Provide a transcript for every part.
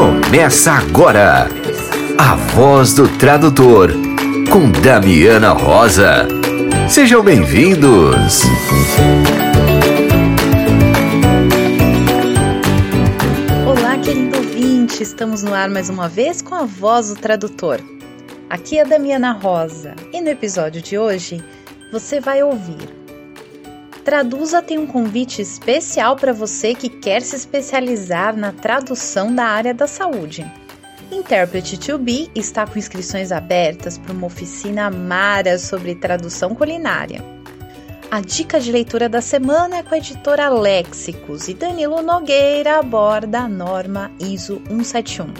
Começa agora. A voz do tradutor com Damiana Rosa. Sejam bem-vindos. Olá, querido ouvinte. Estamos no ar mais uma vez com a voz do tradutor. Aqui é a Damiana Rosa e no episódio de hoje você vai ouvir Traduza tem um convite especial para você que quer se especializar na tradução da área da saúde. Interpret to Be está com inscrições abertas para uma oficina Mara sobre tradução culinária. A dica de leitura da semana é com a editora Léxicos e Danilo Nogueira aborda a norma ISO 171.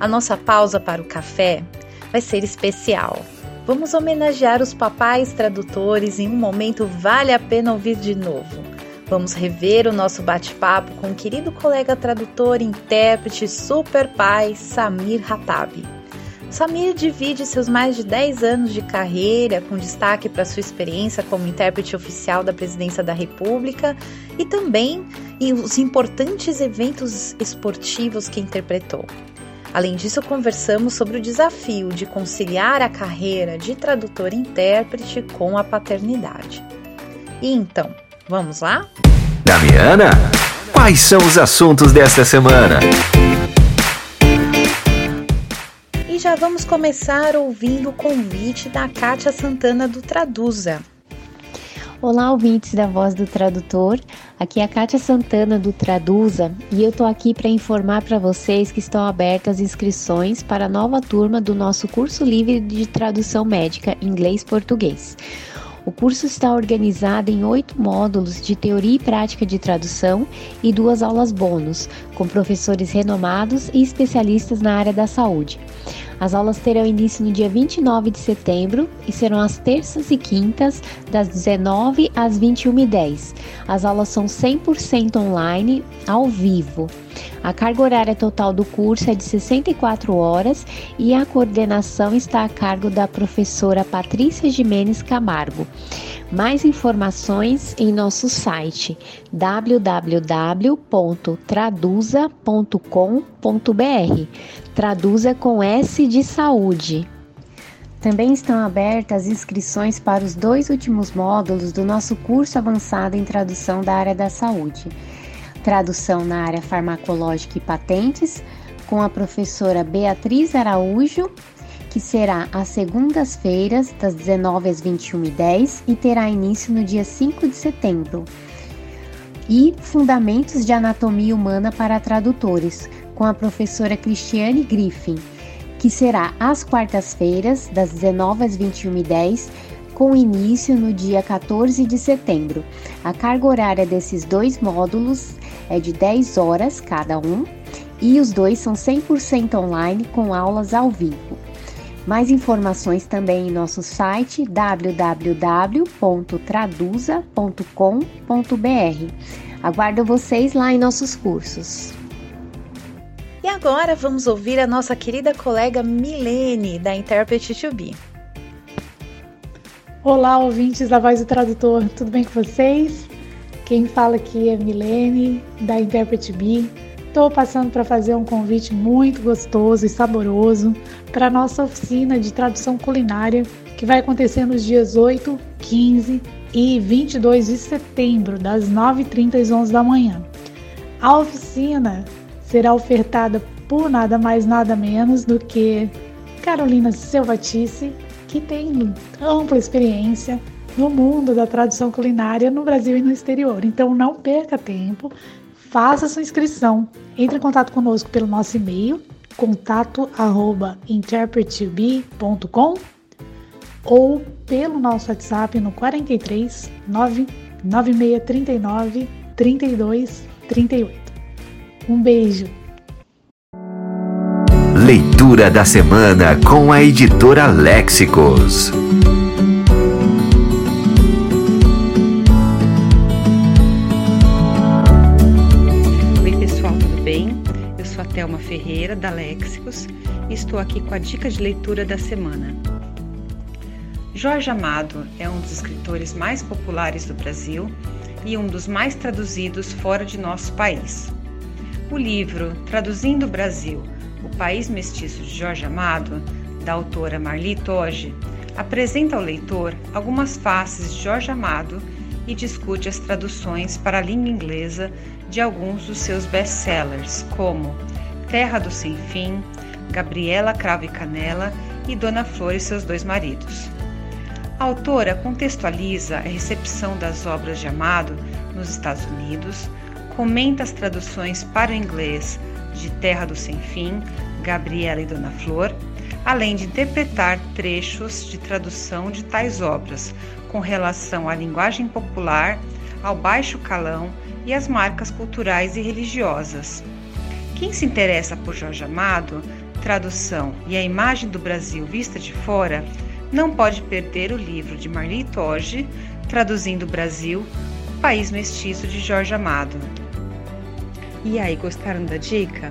A nossa pausa para o café vai ser especial. Vamos homenagear os papais tradutores em um momento vale a pena ouvir de novo. Vamos rever o nosso bate-papo com o querido colega tradutor intérprete super pai Samir Hatabi. Samir divide seus mais de 10 anos de carreira, com destaque para sua experiência como intérprete oficial da Presidência da República e também os importantes eventos esportivos que interpretou. Além disso, conversamos sobre o desafio de conciliar a carreira de tradutor e intérprete com a paternidade. E então, vamos lá? Damiana, quais são os assuntos desta semana? E já vamos começar ouvindo o convite da Kátia Santana do Traduza. Olá, ouvintes da Voz do Tradutor. Aqui é a Kátia Santana do Traduza e eu tô aqui para informar para vocês que estão abertas inscrições para a nova turma do nosso curso livre de tradução médica inglês-português. O curso está organizado em oito módulos de teoria e prática de tradução e duas aulas bônus, com professores renomados e especialistas na área da saúde. As aulas terão início no dia 29 de setembro e serão às terças e quintas, das 19 às 21h10. As aulas são 100% online, ao vivo. A carga horária total do curso é de 64 horas e a coordenação está a cargo da professora Patrícia Jimenez Camargo. Mais informações em nosso site www.traduza.com.br. Traduza com S de saúde. Também estão abertas inscrições para os dois últimos módulos do nosso curso avançado em tradução da área da saúde. Tradução na área farmacológica e patentes, com a professora Beatriz Araújo que será às segundas-feiras, das 19 às 21h10 e terá início no dia 5 de setembro. E Fundamentos de Anatomia Humana para Tradutores, com a professora Cristiane Griffin, que será às quartas-feiras, das 19 às 21h10, com início no dia 14 de setembro. A carga horária desses dois módulos é de 10 horas cada um e os dois são 100% online com aulas ao vivo. Mais informações também em nosso site www.traduza.com.br. Aguardo vocês lá em nossos cursos. E agora vamos ouvir a nossa querida colega Milene, da Interpret to Be. Olá, ouvintes da Voz do Tradutor, tudo bem com vocês? Quem fala aqui é Milene, da Interpret Be. Estou passando para fazer um convite muito gostoso e saboroso para a nossa oficina de tradução culinária que vai acontecer nos dias 8, 15 e 22 de setembro, das 9h30 às 11 da manhã. A oficina será ofertada por nada mais nada menos do que Carolina Selvatice, que tem ampla experiência no mundo da tradução culinária no Brasil e no exterior. Então não perca tempo, faça sua inscrição. Entre em contato conosco pelo nosso e-mail contato@interpretb.com ou pelo nosso WhatsApp no 43 99639 3238. Um beijo. Leitura da semana com a editora Léxicos. Ferreira, da Léxicos, e estou aqui com a dica de leitura da semana. Jorge Amado é um dos escritores mais populares do Brasil e um dos mais traduzidos fora de nosso país. O livro Traduzindo o Brasil, o País Mestiço de Jorge Amado, da autora Marli Toge, apresenta ao leitor algumas faces de Jorge Amado e discute as traduções para a língua inglesa de alguns dos seus best-sellers, como Terra do Sem Fim, Gabriela Cravo e Canela e Dona Flor e seus dois maridos. A autora contextualiza a recepção das obras de Amado nos Estados Unidos, comenta as traduções para o inglês de Terra do Sem Fim, Gabriela e Dona Flor, além de interpretar trechos de tradução de tais obras com relação à linguagem popular, ao baixo calão e às marcas culturais e religiosas. Quem se interessa por Jorge Amado, tradução e a imagem do Brasil vista de fora, não pode perder o livro de Marli Toge, Traduzindo o Brasil, o País Mestiço de Jorge Amado. E aí, gostaram da dica?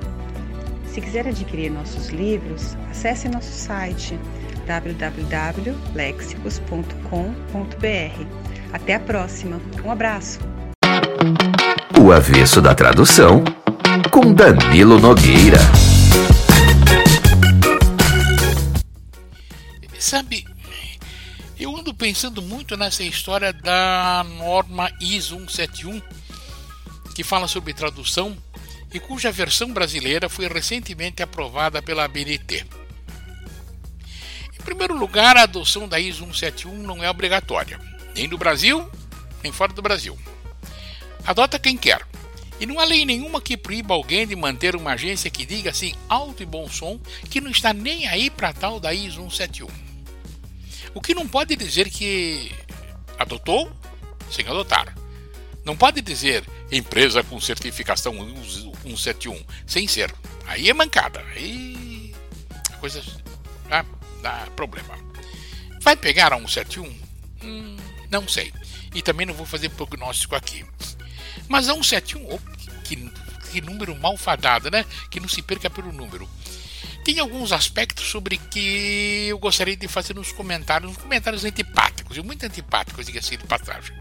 Se quiser adquirir nossos livros, acesse nosso site www.lexicos.com.br. Até a próxima. Um abraço. O avesso da tradução com Danilo Nogueira. Sabe, eu ando pensando muito nessa história da norma ISO 171, que fala sobre tradução e cuja versão brasileira foi recentemente aprovada pela ABNT. Em primeiro lugar, a adoção da ISO 171 não é obrigatória, nem no Brasil, nem fora do Brasil. Adota quem quer. E não há lei nenhuma que proíba alguém de manter uma agência que diga assim alto e bom som que não está nem aí para tal da ISO 171. O que não pode dizer que adotou sem adotar. Não pode dizer empresa com certificação 171, sem ser. Aí é mancada. Aí a coisa dá, dá problema. Vai pegar a 171? Hum, não sei. E também não vou fazer prognóstico aqui. Mas a 171, oh, que, que número malfadado, né? Que não se perca pelo número. Tem alguns aspectos sobre que eu gostaria de fazer nos comentários, uns comentários antipáticos, e muito antipáticos, diga-se de passagem.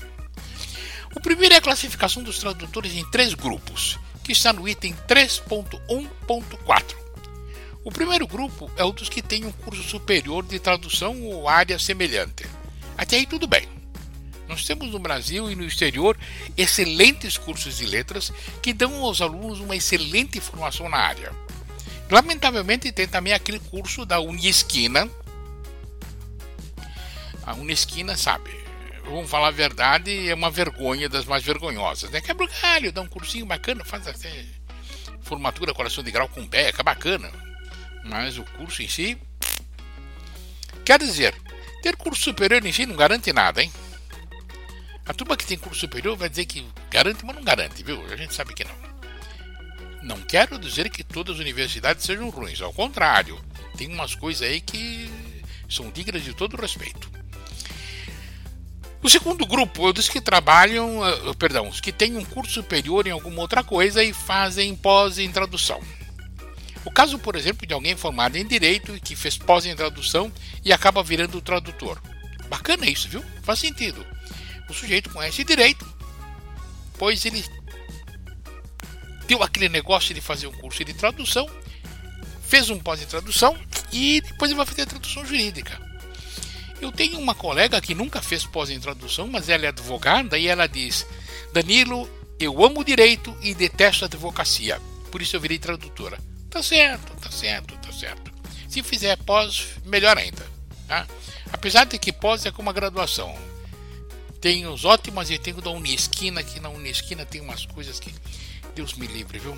O primeiro é a classificação dos tradutores em três grupos, que está no item 3.1.4. O primeiro grupo é o dos que têm um curso superior de tradução ou área semelhante. Até aí tudo bem. Nós temos no Brasil e no exterior excelentes cursos de letras que dão aos alunos uma excelente formação na área. Lamentavelmente tem também aquele curso da Unisquina. A Unisquina, sabe, vamos falar a verdade, é uma vergonha das mais vergonhosas. Né? Quebra o galho, dá um cursinho bacana, faz até formatura coração de grau com beca, bacana. Mas o curso em si. Quer dizer, ter curso superior em si não garante nada, hein? A turma que tem curso superior vai dizer que garante, mas não garante, viu? A gente sabe que não. Não quero dizer que todas as universidades sejam ruins, ao contrário, tem umas coisas aí que são dignas de todo respeito. O segundo grupo é os que trabalham, uh, perdão, os que têm um curso superior em alguma outra coisa e fazem pós em tradução. O caso, por exemplo, de alguém formado em direito e que fez pós em tradução e acaba virando tradutor. Bacana isso, viu? Faz sentido. O sujeito conhece direito, pois ele deu aquele negócio de fazer um curso de tradução, fez um pós em tradução e depois ele vai fazer a tradução jurídica. Eu tenho uma colega que nunca fez pós em tradução, mas ela é advogada e ela diz: Danilo, eu amo direito e detesto advocacia, por isso eu virei tradutora. Tá certo, tá certo, tá certo. Se fizer pós, melhor ainda. Tá? Apesar de que pós é como uma graduação. Tem os ótimas e tem o da Unesquina, que na Unesquina tem umas coisas que Deus me livre, viu?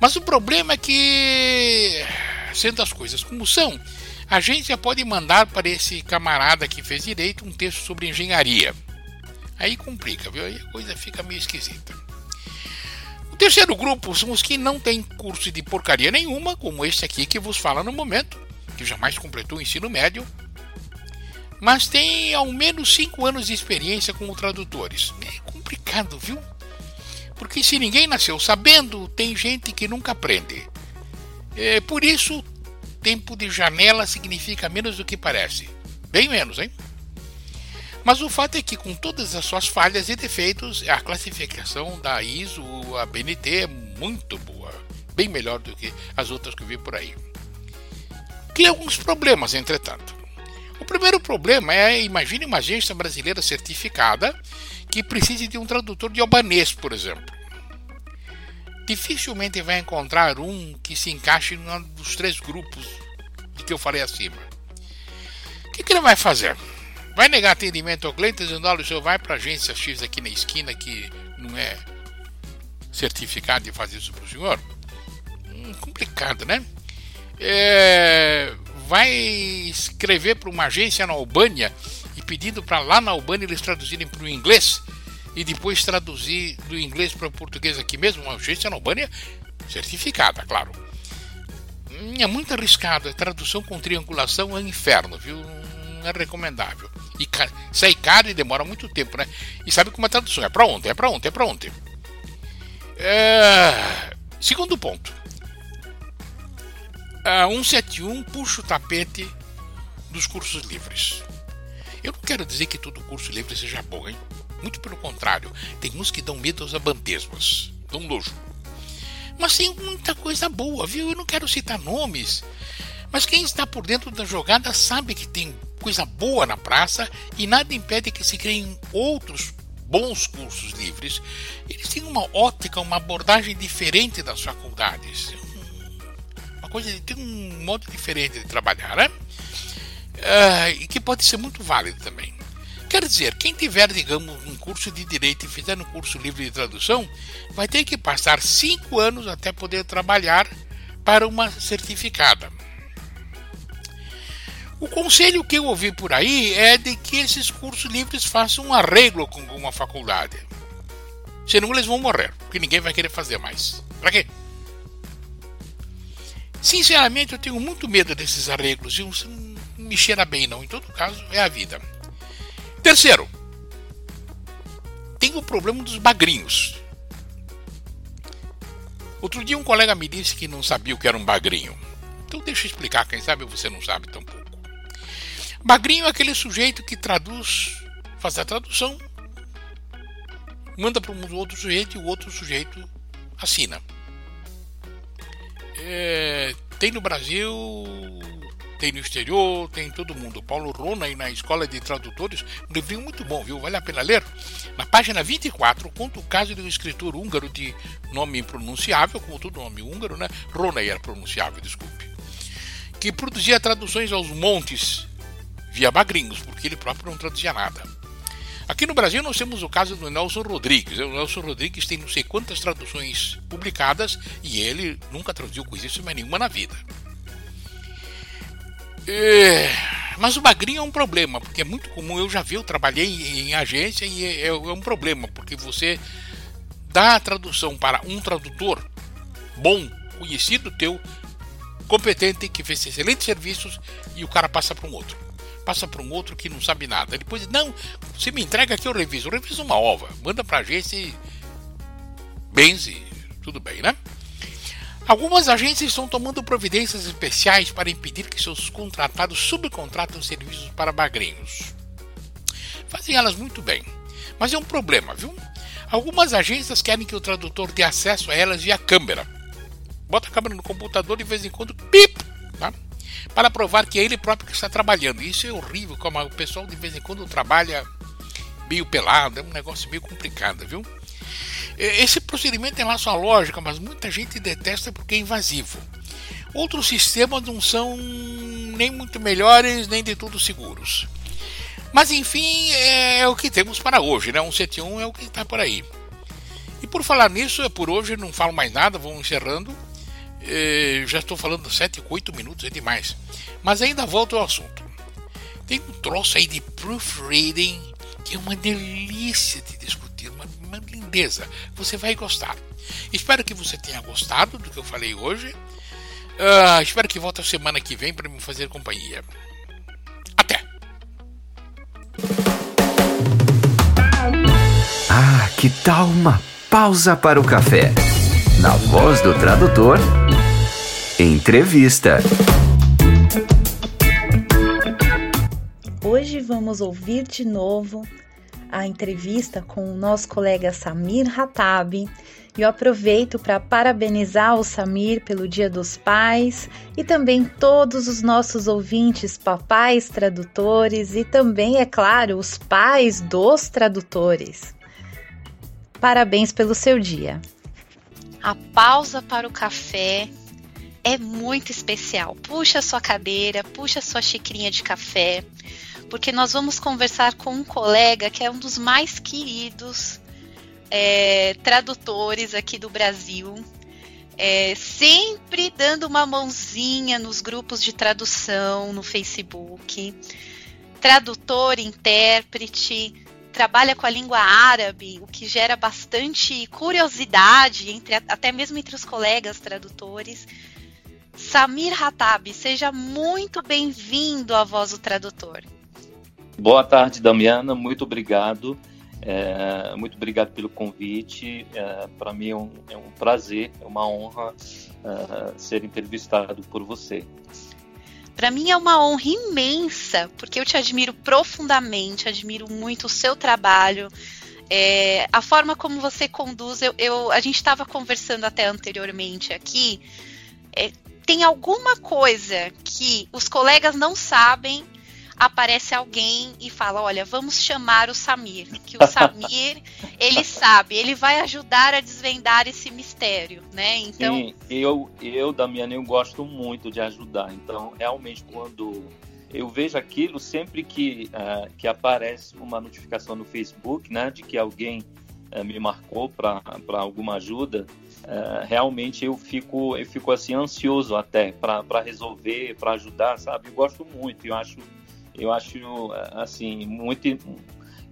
Mas o problema é que, sendo as coisas como são, a agência pode mandar para esse camarada que fez direito um texto sobre engenharia. Aí complica, viu? Aí a coisa fica meio esquisita. O terceiro grupo são os que não têm curso de porcaria nenhuma, como este aqui que vos fala no momento, que jamais completou o ensino médio, mas tem ao menos 5 anos de experiência como tradutores. É complicado, viu? Porque se ninguém nasceu sabendo, tem gente que nunca aprende. É, por isso, tempo de janela significa menos do que parece. Bem menos, hein? Mas o fato é que, com todas as suas falhas e defeitos, a classificação da ISO, a BNT, é muito boa. Bem melhor do que as outras que eu vi por aí. Cria alguns problemas, entretanto. O primeiro problema é, imagine uma agência brasileira certificada que precise de um tradutor de albanês, por exemplo. Dificilmente vai encontrar um que se encaixe em um dos três grupos de que eu falei acima. O que, que ele vai fazer? Vai negar atendimento ao cliente dizendo, olha, o senhor vai para a agência X aqui na esquina que não é certificado de fazer isso para o senhor? Hum, complicado, né? É, vai escrever para uma agência na Albânia e pedindo para lá na Albânia eles traduzirem para o inglês e depois traduzir do inglês para o português aqui mesmo, uma agência na Albânia certificada, claro. Hum, é muito arriscado, a tradução com triangulação é um inferno, viu? Não é recomendável. E sai caro e demora muito tempo, né? E sabe como é a tradução? É para ontem, é para ontem, é para ontem. É... Segundo ponto. A 171 puxa o tapete dos cursos livres. Eu não quero dizer que todo curso livre seja bom, hein? Muito pelo contrário, tem uns que dão medo aos abantesmas, dão nojo. Mas tem muita coisa boa, viu? Eu não quero citar nomes, mas quem está por dentro da jogada sabe que tem coisa boa na praça e nada impede que se criem outros bons cursos livres. Eles têm uma ótica, uma abordagem diferente das faculdades. Uma coisa, tem um modo diferente de trabalhar, né? Uh, e que pode ser muito válido também. Quer dizer, quem tiver, digamos, um curso de direito e fizer um curso livre de tradução, vai ter que passar cinco anos até poder trabalhar para uma certificada. O conselho que eu ouvi por aí é de que esses cursos livres façam um arreglo com uma faculdade. Senão eles vão morrer, porque ninguém vai querer fazer mais. Para quê? Sinceramente, eu tenho muito medo desses arreglos e não me cheira bem, não. Em todo caso, é a vida. Terceiro, tem o problema dos bagrinhos. Outro dia um colega me disse que não sabia o que era um bagrinho. Então deixa eu explicar, quem sabe você não sabe tampouco. Magrinho é aquele sujeito que traduz, faz a tradução, manda para um outro sujeito e o outro sujeito assina. É, tem no Brasil, tem no exterior, tem em todo mundo. Paulo Rona na Escola de Tradutores, um livrinho muito bom, viu? Vale a pena ler. Na página 24, conta o caso de um escritor húngaro de nome impronunciável, como todo nome húngaro, né? Rona era pronunciável, desculpe. Que produzia traduções aos montes via magrinhos, porque ele próprio não traduzia nada. Aqui no Brasil nós temos o caso do Nelson Rodrigues. O Nelson Rodrigues tem não sei quantas traduções publicadas e ele nunca traduziu coisíssima nenhuma na vida. É... Mas o magrinho é um problema, porque é muito comum. Eu já vi, eu trabalhei em agência e é, é, é um problema, porque você dá a tradução para um tradutor bom, conhecido teu, competente, que fez excelentes serviços, e o cara passa para um outro passa para um outro que não sabe nada. Depois, não, você me entrega aqui, eu reviso. Eu reviso uma ova, manda para a agência benze, tudo bem, né? Algumas agências estão tomando providências especiais para impedir que seus contratados subcontratem serviços para bagrinhos. Fazem elas muito bem, mas é um problema, viu? Algumas agências querem que o tradutor dê acesso a elas via câmera. Bota a câmera no computador e de vez em quando, pip, tá? Para provar que é ele próprio que está trabalhando. Isso é horrível, como o pessoal de vez em quando trabalha meio pelado, é um negócio meio complicado, viu? Esse procedimento tem lá sua lógica, mas muita gente detesta porque é invasivo. Outros sistemas não são nem muito melhores, nem de tudo seguros. Mas enfim, é o que temos para hoje, né? Um 71 é o que está por aí. E por falar nisso, é por hoje, não falo mais nada, vamos encerrando. Eh, já estou falando 7, 8 minutos, é demais. Mas ainda volto ao assunto. Tem um troço aí de proofreading que é uma delícia de discutir, uma, uma lindeza. Você vai gostar. Espero que você tenha gostado do que eu falei hoje. Uh, espero que volte a semana que vem para me fazer companhia. Até! Ah, que tal uma pausa para o café? Na voz do tradutor, entrevista. vamos ouvir de novo a entrevista com o nosso colega Samir Hatabi. E eu aproveito para parabenizar o Samir pelo Dia dos Pais e também todos os nossos ouvintes, papais tradutores e também, é claro, os pais dos tradutores. Parabéns pelo seu dia. A pausa para o café é muito especial. Puxa sua cadeira, puxa sua xicrinha de café porque nós vamos conversar com um colega que é um dos mais queridos é, tradutores aqui do Brasil. É, sempre dando uma mãozinha nos grupos de tradução no Facebook. Tradutor, intérprete, trabalha com a língua árabe, o que gera bastante curiosidade entre até mesmo entre os colegas tradutores. Samir Hatab, seja muito bem-vindo à Voz do Tradutor. Boa tarde, Damiana. Muito obrigado. É, muito obrigado pelo convite. É, Para mim é um, é um, prazer, é uma honra é, ser entrevistado por você. Para mim é uma honra imensa, porque eu te admiro profundamente, admiro muito o seu trabalho, é, a forma como você conduz. Eu, eu a gente estava conversando até anteriormente aqui. É, tem alguma coisa que os colegas não sabem aparece alguém e fala: Olha, vamos chamar o Samir, que o Samir ele sabe, ele vai ajudar a desvendar esse mistério, né? Então, Sim, eu, eu Damiana, eu gosto muito de ajudar. Então, realmente, quando eu vejo aquilo, sempre que, uh, que aparece uma notificação no Facebook, né, de que alguém uh, me marcou para alguma ajuda, Uh, realmente eu fico eu fico assim ansioso até para resolver para ajudar sabe eu gosto muito eu acho eu acho assim muito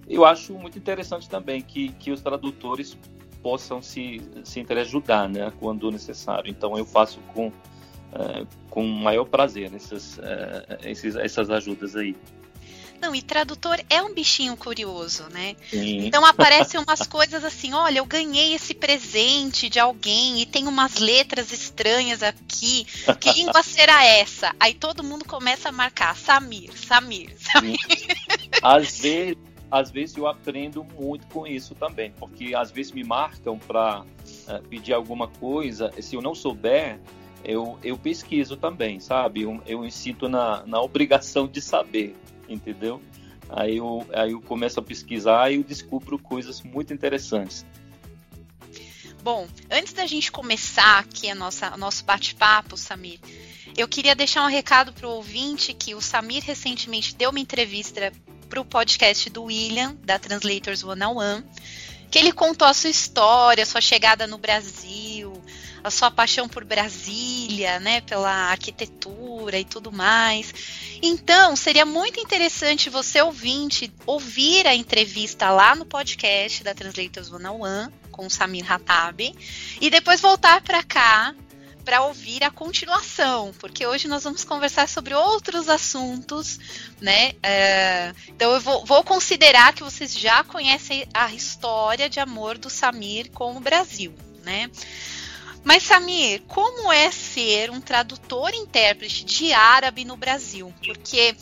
eu acho muito interessante também que, que os tradutores possam se, se ajudar, né, quando necessário. Então eu faço com uh, com maior prazer essas, uh, esses, essas ajudas aí. Não, e tradutor é um bichinho curioso, né? Sim. Então aparecem umas coisas assim, olha, eu ganhei esse presente de alguém e tem umas letras estranhas aqui. Que língua será essa? Aí todo mundo começa a marcar Samir, Samir, Samir. Às vezes, às vezes eu aprendo muito com isso também, porque às vezes me marcam para uh, eh, pedir alguma coisa, se eu não souber, eu, eu pesquiso também, sabe? Eu, eu me sinto na, na obrigação de saber entendeu? Aí eu, aí eu começo a pesquisar e eu descubro coisas muito interessantes. Bom, antes da gente começar aqui a nossa, o nosso bate-papo, Samir, eu queria deixar um recado para o ouvinte que o Samir recentemente deu uma entrevista para o podcast do William, da Translators One on One, que ele contou a sua história, a sua chegada no Brasil, a sua paixão por Brasília, né, pela arquitetura e tudo mais. Então, seria muito interessante você ouvinte ouvir a entrevista lá no podcast da Translators One on One com o Samir Hatab e depois voltar para cá para ouvir a continuação, porque hoje nós vamos conversar sobre outros assuntos, né? É, então eu vou, vou, considerar que vocês já conhecem a história de amor do Samir com o Brasil, né? Mas, Samir, como é ser um tradutor intérprete de árabe no Brasil? Porque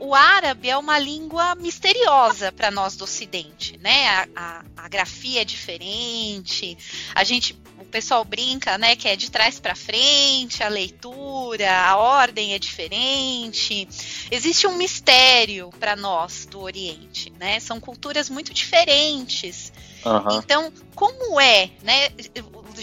o árabe é uma língua misteriosa para nós do Ocidente, né? A, a, a, grafia é diferente, a gente, o pessoal brinca, né, que é de trás para frente, a leitura, a ordem é diferente. Existe um mistério para nós do Oriente, né? São culturas muito diferentes. Uhum. Então, como é, né?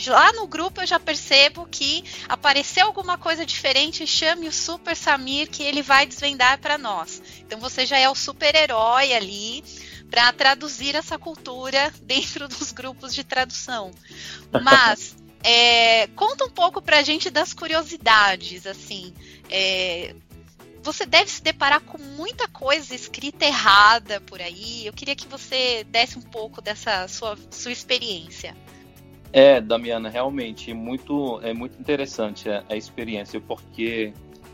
lá no grupo eu já percebo que apareceu alguma coisa diferente, chame o Super Samir que ele vai desvendar para nós. Então você já é o super-herói ali para traduzir essa cultura dentro dos grupos de tradução. Mas é, conta um pouco para a gente das curiosidades, assim. É, você deve se deparar com muita coisa escrita errada por aí. Eu queria que você desse um pouco dessa sua, sua experiência. É, Damiana, realmente muito é muito interessante a, a experiência, porque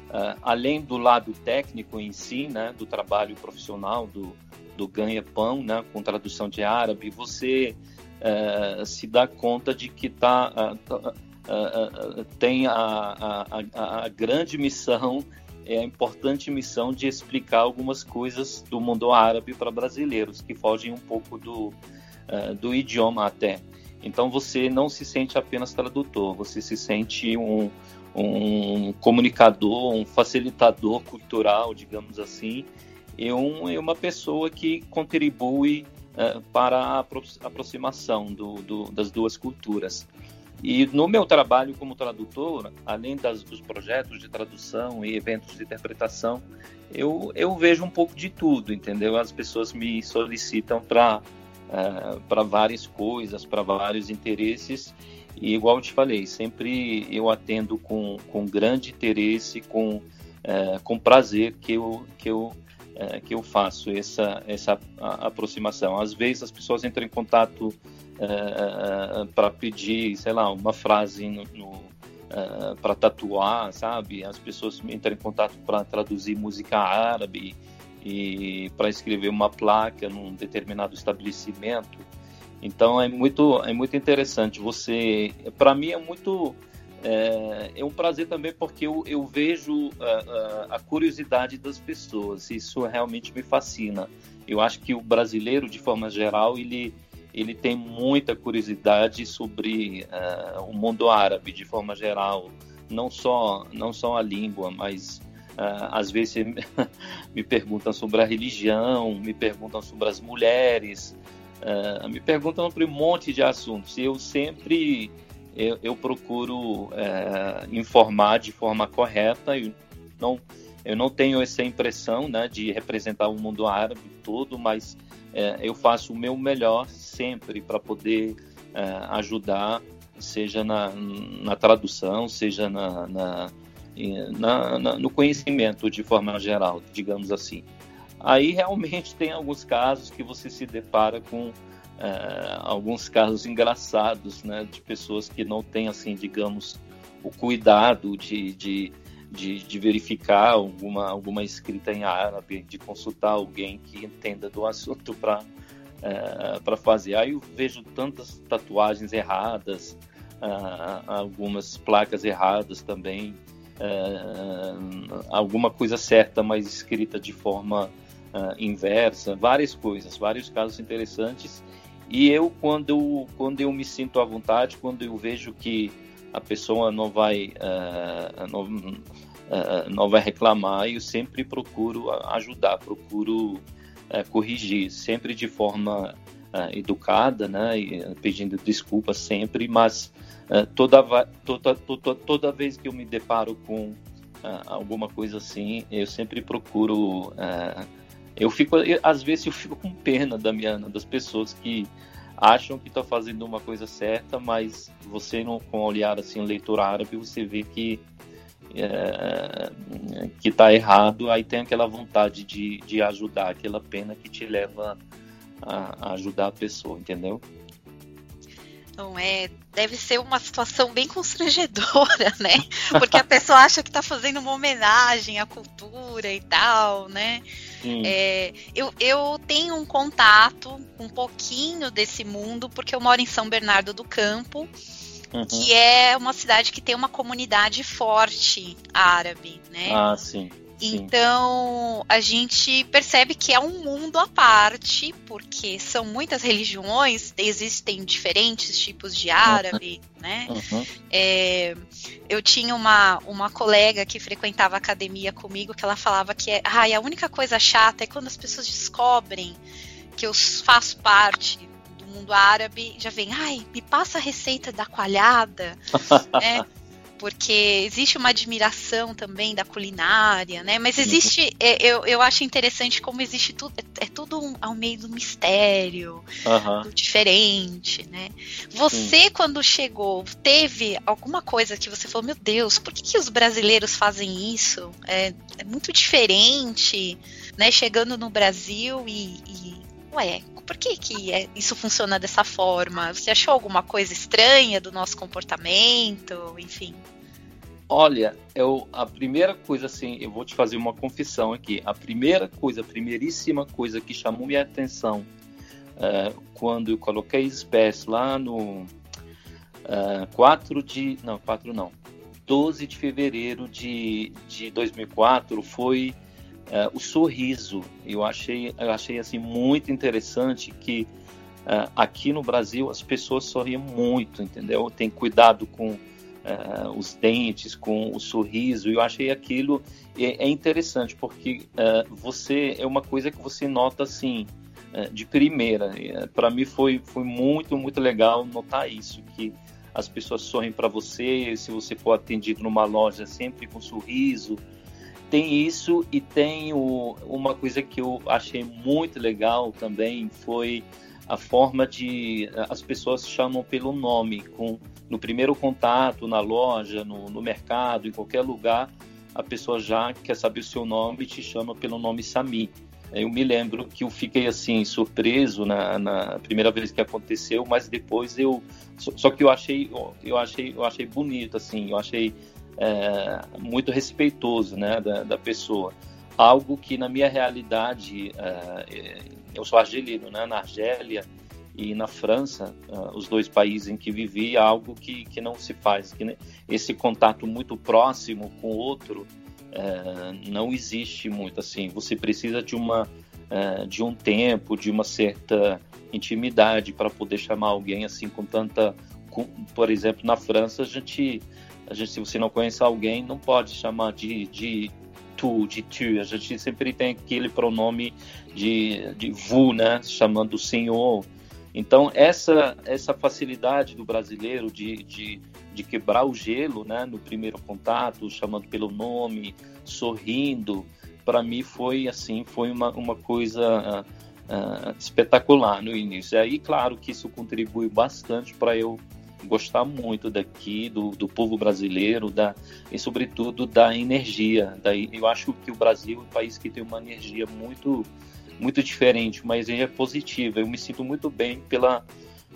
uh, além do lado técnico em si, né, do trabalho profissional, do, do ganha-pão, né, com tradução de árabe, você uh, se dá conta de que tá, uh, tem a, a, a, grande missão é a importante missão de explicar algumas coisas do mundo árabe para brasileiros que fogem um pouco do, uh, do idioma até. Então você não se sente apenas tradutor, você se sente um, um comunicador, um facilitador cultural, digamos assim, e, um, e uma pessoa que contribui uh, para a aproximação do, do, das duas culturas. E no meu trabalho como tradutor, além das, dos projetos de tradução e eventos de interpretação, eu, eu vejo um pouco de tudo, entendeu? As pessoas me solicitam para uh, para várias coisas, para vários interesses, e igual eu te falei, sempre eu atendo com, com grande interesse, com, uh, com prazer que eu, que eu uh, que eu faço essa, essa aproximação. Às vezes as pessoas entram em contato uh, para pedir, sei lá, uma frase no, no uh, para tatuar, sabe? As pessoas entram em contato para traduzir música árabe e para escrever uma placa num determinado estabelecimento. Então é muito é muito interessante. Você, para mim é muito é, é, um prazer também porque eu, eu vejo a, a, a, curiosidade das pessoas. Isso realmente me fascina. Eu acho que o brasileiro, de forma geral, ele ele tem muita curiosidade sobre uh, o mundo árabe de forma geral, não só não só a língua, mas uh, às vezes me perguntam sobre a religião, me perguntam sobre as mulheres, uh, me perguntam sobre um monte de assuntos. E eu sempre eu, eu procuro informar de forma correta. Eu não eu não tenho essa impressão né, de representar o mundo árabe todo, mas é, eu faço o meu melhor sempre para poder é, ajudar, seja na, na tradução, seja na, na, na, no conhecimento de forma geral, digamos assim. Aí realmente tem alguns casos que você se depara com é, alguns casos engraçados, né, de pessoas que não têm, assim, digamos, o cuidado de, de de, de, verificar alguma, alguma escrita em árabe, de consultar alguém que entenda do assunto para é, para fazer. Aí eu vejo tantas tatuagens erradas, uh, algumas placas erradas também, uh, alguma coisa certa, mas escrita de forma uh, inversa, várias coisas, vários casos interessantes. E eu, quando, quando eu me sinto à vontade, quando eu vejo que a pessoa não vai, uh, não, uh, não vai reclamar, eu sempre procuro ajudar, procuro uh, corrigir, sempre de forma educada, né, e, pedindo desculpa sempre, mas toda, toda, toda, toda vez que eu me deparo com alguma coisa assim, eu sempre procuro eu fico às vezes eu fico com pena da minha das pessoas que acham que está fazendo uma coisa certa, mas você não, com olhar assim, leitor árabe, você vê que é, que está errado, aí tem aquela vontade de, de ajudar, aquela pena que te leva a, a ajudar a pessoa, entendeu? Não é, deve ser uma situação bem constrangedora, né? Porque a pessoa acha que está fazendo uma homenagem à cultura e tal, né? É, eu, eu tenho um contato um pouquinho desse mundo, porque eu moro em São Bernardo do Campo, uhum. que é uma cidade que tem uma comunidade forte árabe, né? Ah, sim. Então a gente percebe que é um mundo à parte, porque são muitas religiões, existem diferentes tipos de árabe, uhum. né? Uhum. É, eu tinha uma, uma colega que frequentava academia comigo que ela falava que é, ai, a única coisa chata é quando as pessoas descobrem que eu faço parte do mundo árabe, já vem, ai, me passa a receita da coalhada, né? porque existe uma admiração também da culinária, né? Mas existe, é, eu, eu acho interessante como existe tudo, é, é tudo um, ao meio do mistério, uhum. do diferente, né? Você, Sim. quando chegou, teve alguma coisa que você falou, meu Deus, por que, que os brasileiros fazem isso? É, é muito diferente, né? Chegando no Brasil e, e ué, por que, que é, isso funciona dessa forma? Você achou alguma coisa estranha do nosso comportamento? Enfim. Olha, eu, a primeira coisa, assim, eu vou te fazer uma confissão aqui. A primeira coisa, a primeiríssima coisa que chamou minha atenção uh, quando eu coloquei Space lá no uh, 4 de. Não, 4 não. 12 de fevereiro de, de 2004 foi uh, o sorriso. Eu achei, eu achei assim muito interessante que uh, aqui no Brasil as pessoas sorriem muito, entendeu? Tem cuidado com uh, os dentes, com o sorriso. Eu achei aquilo é, é interessante porque você é uma coisa que você nota assim de primeira. Para mim foi, foi muito muito legal notar isso que as pessoas sorriem para você, se você for atendido numa loja sempre com sorriso. Tem isso e tem o, uma coisa que eu achei muito legal também foi a forma de as pessoas chamam pelo nome com no primeiro contato na loja, no, no mercado, em qualquer lugar, a pessoa já quer saber o seu nome e te chama pelo nome Sami. Eu me lembro que eu fiquei assim surpreso na, na primeira vez que aconteceu, mas depois eu só que eu achei eu achei eu achei bonito assim, eu achei é, muito respeitoso, né, da, da, pessoa. Algo que na minha realidade é, eu sou argelino, né, na Argélia e na França, uh, os dois países em que vivi, algo que, que não se faz. Que esse contato muito próximo com o outro é, não existe muito assim. Você precisa de uma é, de um tempo, de uma certa intimidade para poder chamar alguém assim com tanta, com, por exemplo, na França a gente, a gente se você não conhece alguém não pode chamar de, de tu, de tu. A gente sempre tem aquele pronome de, de vous, né? Chamando o senhor. Então, essa, essa facilidade do brasileiro de, de, de quebrar o gelo né, no primeiro contato, chamando pelo nome, sorrindo, para mim foi assim, foi uma, uma coisa uh, espetacular no início. E aí, claro que isso contribui bastante para eu gostar muito daqui, do, do povo brasileiro, da, e sobretudo da energia. Daí, eu acho que o Brasil é um país que tem uma energia muito muito diferente, mas é positiva. Eu me sinto muito bem pela.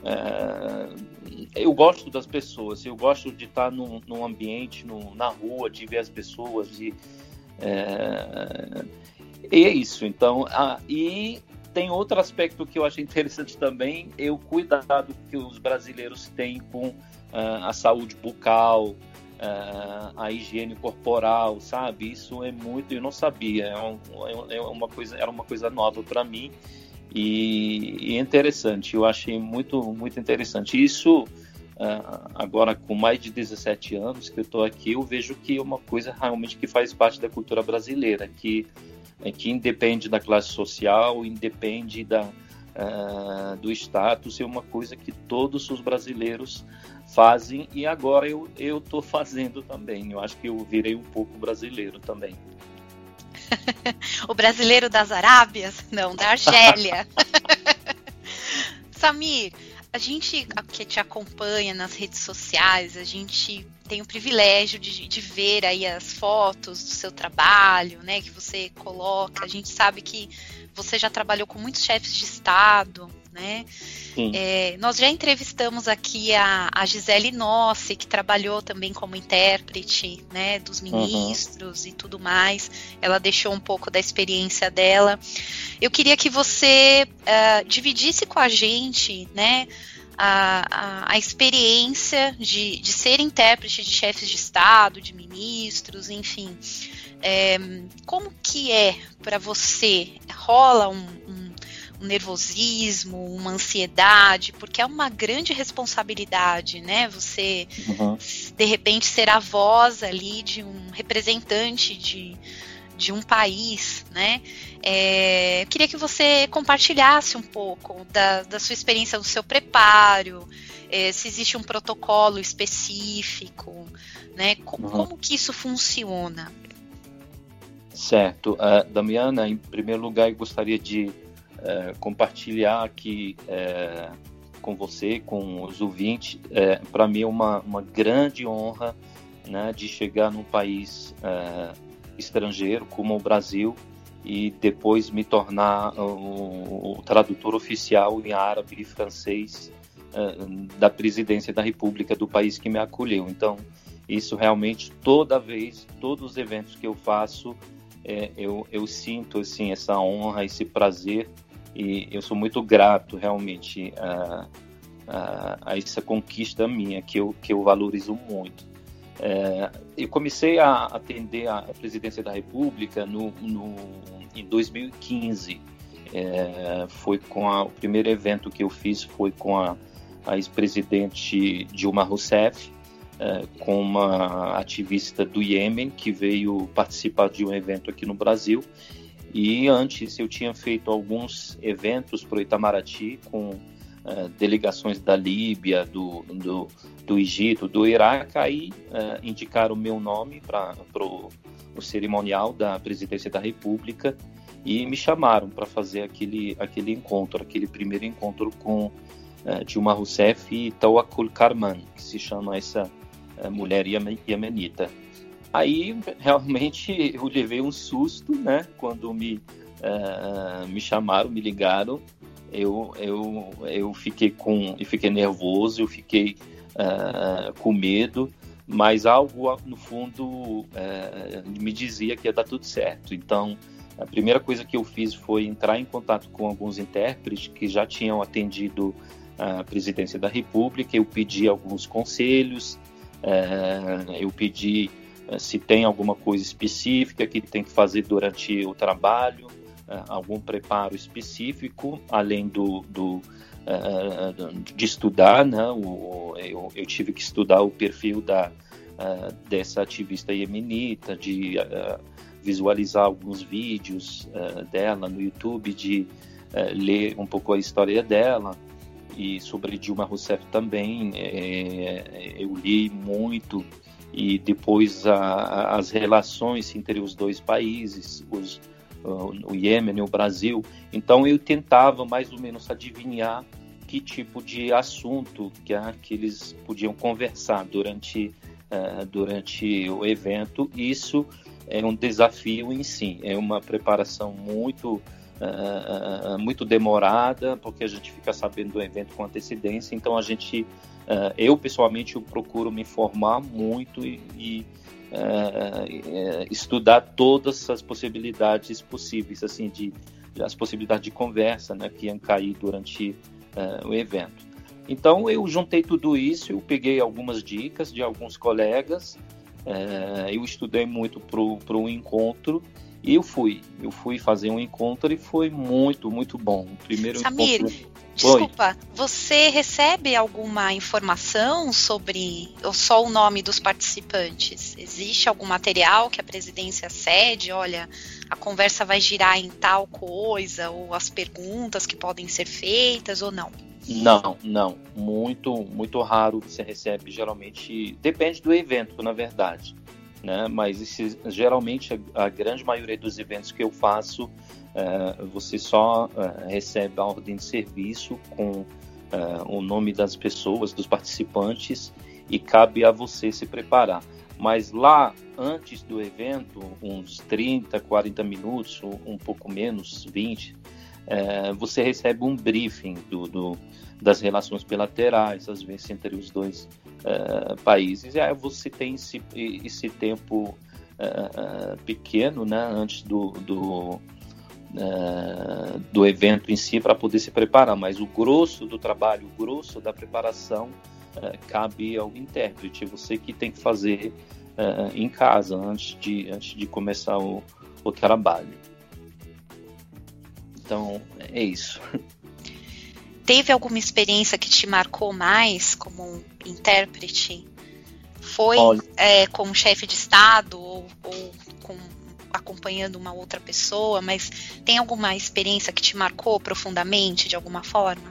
É, eu gosto das pessoas, eu gosto de estar num, num ambiente, na rua, de ver as pessoas, de, é, e é isso. Então, ah, e tem outro aspecto que eu acho interessante também, é o cuidado que os brasileiros têm com ah, a saúde bucal, uh, a higiene corporal, sabe? Isso é muito, eu não sabia, é, um, é uma coisa, era uma coisa nova para mim e, e, é interessante. Eu achei muito, muito interessante. Isso uh, agora com mais de 17 anos que eu estou aqui, eu vejo que é uma coisa realmente que faz parte da cultura brasileira, que é que independe da classe social, independe da uh, do status, é uma coisa que todos os brasileiros fazem e agora eu eu estou fazendo também. Eu acho que eu virei um pouco brasileiro também. o brasileiro das Arábias? Não, da Argélia. Samir, a gente que te acompanha nas redes sociais, a gente tem o privilégio de, de, ver aí as fotos do seu trabalho, né, que você coloca. A gente sabe que você já trabalhou com muitos chefes de Estado, né? É, nós já entrevistamos aqui a, a Gisele Nossi, que trabalhou também como intérprete né, dos ministros uhum. e tudo mais. Ela deixou um pouco da experiência dela. Eu queria que você uh, dividisse com a gente né, a, a, a experiência de, de ser intérprete de chefes de Estado, de ministros, enfim. É, como que é para você? Rola um, um um nervosismo, uma ansiedade, porque é uma grande responsabilidade, né? Você, uhum. de repente, ser a voz ali de um representante de, de um país, né? É, queria que você compartilhasse um pouco da, da sua experiência, do seu preparo, é, se existe um protocolo específico, né? Como, uhum. como que isso funciona? Certo. Uh, Damiana, em primeiro lugar, eu gostaria de é, compartilhar aqui é, com você, com os ouvintes. É, Para mim é uma, uma grande honra né, de chegar num país é, estrangeiro como o Brasil e depois me tornar o, o tradutor oficial em árabe e francês é, da presidência da República do país que me acolheu. Então, isso realmente toda vez, todos os eventos que eu faço, é, eu, eu, sinto assim essa honra, esse prazer e eu sou muito grato realmente a, a, a essa conquista minha, que eu, que eu valorizo muito. É, eu comecei a atender a presidência da República no, no em 2015. É, foi com a, o primeiro evento que eu fiz foi com a, a ex-presidente Dilma Rousseff, é, com uma ativista do Iêmen que veio participar de um evento aqui no Brasil. E antes eu tinha feito alguns eventos para o Itamaraty com uh, delegações da Líbia, do, do, do, Egito, do Iraque, aí uh, indicaram o meu nome para o cerimonial da presidência da República e me chamaram para fazer aquele, aquele encontro, aquele primeiro encontro com uh, Dilma Rousseff e Tawakkul Karman, que se chama essa mulher iemenita. Aí realmente eu levei um susto, né? Quando me, uh, me chamaram, me ligaram, eu, eu, eu fiquei com, eu fiquei nervoso, eu fiquei uh, com medo, mas algo no fundo uh, me dizia que ia dar tudo certo. Então a primeira coisa que eu fiz foi entrar em contato com alguns intérpretes que já tinham atendido a presidência da República. Eu pedi alguns conselhos, eu pedi se tem alguma coisa específica que tem que fazer durante o trabalho, eh, algum preparo específico, além do, do eh, de estudar, né? eu, eu, tive que estudar o perfil da, dessa ativista iemenita, de visualizar alguns vídeos dela no YouTube, de ler um pouco a história dela e sobre Dilma Rousseff também. eu li muito e depois a, as relações entre os dois países, os, o Iêmen e o Brasil. Então eu tentava mais ou menos adivinhar que tipo de assunto que, ah, que eles podiam conversar durante, uh, durante o evento. Isso é um desafio em si, é uma preparação muito Uh, muito demorada, porque a gente fica sabendo do evento com antecedência, então a gente Uh, eu, pessoalmente, eu procuro me informar muito e, e estudar todas as possibilidades possíveis, assim, de, as possibilidades de conversa né, que iam cair durante o evento. Então, eu juntei tudo isso, eu peguei algumas dicas de alguns colegas, eu estudei muito para o encontro e eu fui. Eu fui fazer um encontro e foi muito, muito bom. O primeiro Samir, encontro... Desculpa, Oi. você recebe alguma informação sobre ou só o nome dos participantes? Existe algum material que a presidência cede? Olha, a conversa vai girar em tal coisa, ou as perguntas que podem ser feitas, ou não? Não, não. Muito, muito raro você recebe. Geralmente, depende do evento, na verdade. Né? Mas esse, geralmente a, a grande maioria dos eventos que eu faço uh, você só uh, recebe a ordem de serviço com uh, o nome das pessoas, dos participantes, e cabe a você se preparar. Mas lá, antes do evento, uns 30, 40 minutos, um pouco menos, 20, você recebe um briefing do, do, das relações bilaterais, às vezes entre os dois países. E aí você tem esse, esse tempo pequeno, né, antes do, do uh, do evento em si para poder se preparar, mas o grosso do trabalho, o grosso da preparação uh, cabe ao intérprete, você que tem que fazer uh, em casa antes de, antes de começar o, o trabalho. Então, é isso. Teve alguma experiência que te marcou mais como intérprete? Foi é, como chefe de Estado ou, ou com acompanhando uma outra pessoa, mas tem alguma experiência que te marcou profundamente de alguma forma?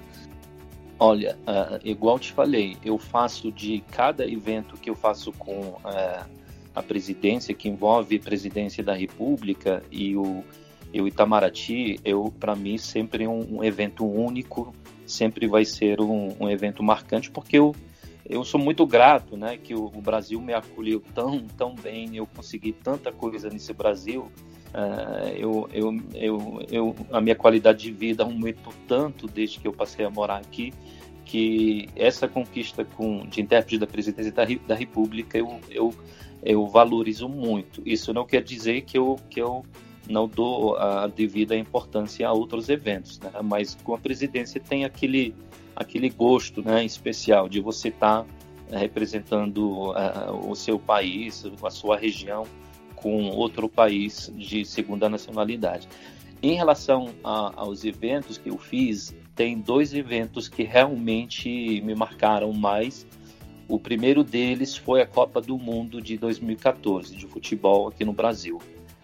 Olha, uh, igual te falei, eu faço de cada evento que eu faço com uh, a presidência, que envolve a presidência da República e o, e o Itamaraty, eu para mim sempre é um, um, evento único, sempre vai ser um, um evento marcante, porque eu eu sou muito grato, né, que o, o, Brasil me acolheu tão, tão bem, eu consegui tanta coisa nesse Brasil, uh, eu, eu, eu, eu, a minha qualidade de vida aumentou tanto desde que eu passei a morar aqui, que essa conquista com, de intérprete da presidência da, da República eu, eu, eu valorizo muito. Isso não quer dizer que eu, que eu não dou a devida importância a outros eventos, né? mas com a presidência tem aquele aquele gosto né, especial de você estar tá, representando o seu país, a sua região, com outro país de segunda nacionalidade. Em relação a, aos eventos que eu fiz, tem dois eventos que realmente me marcaram mais. O primeiro deles foi a Copa do Mundo de 2014 de futebol aqui no Brasil.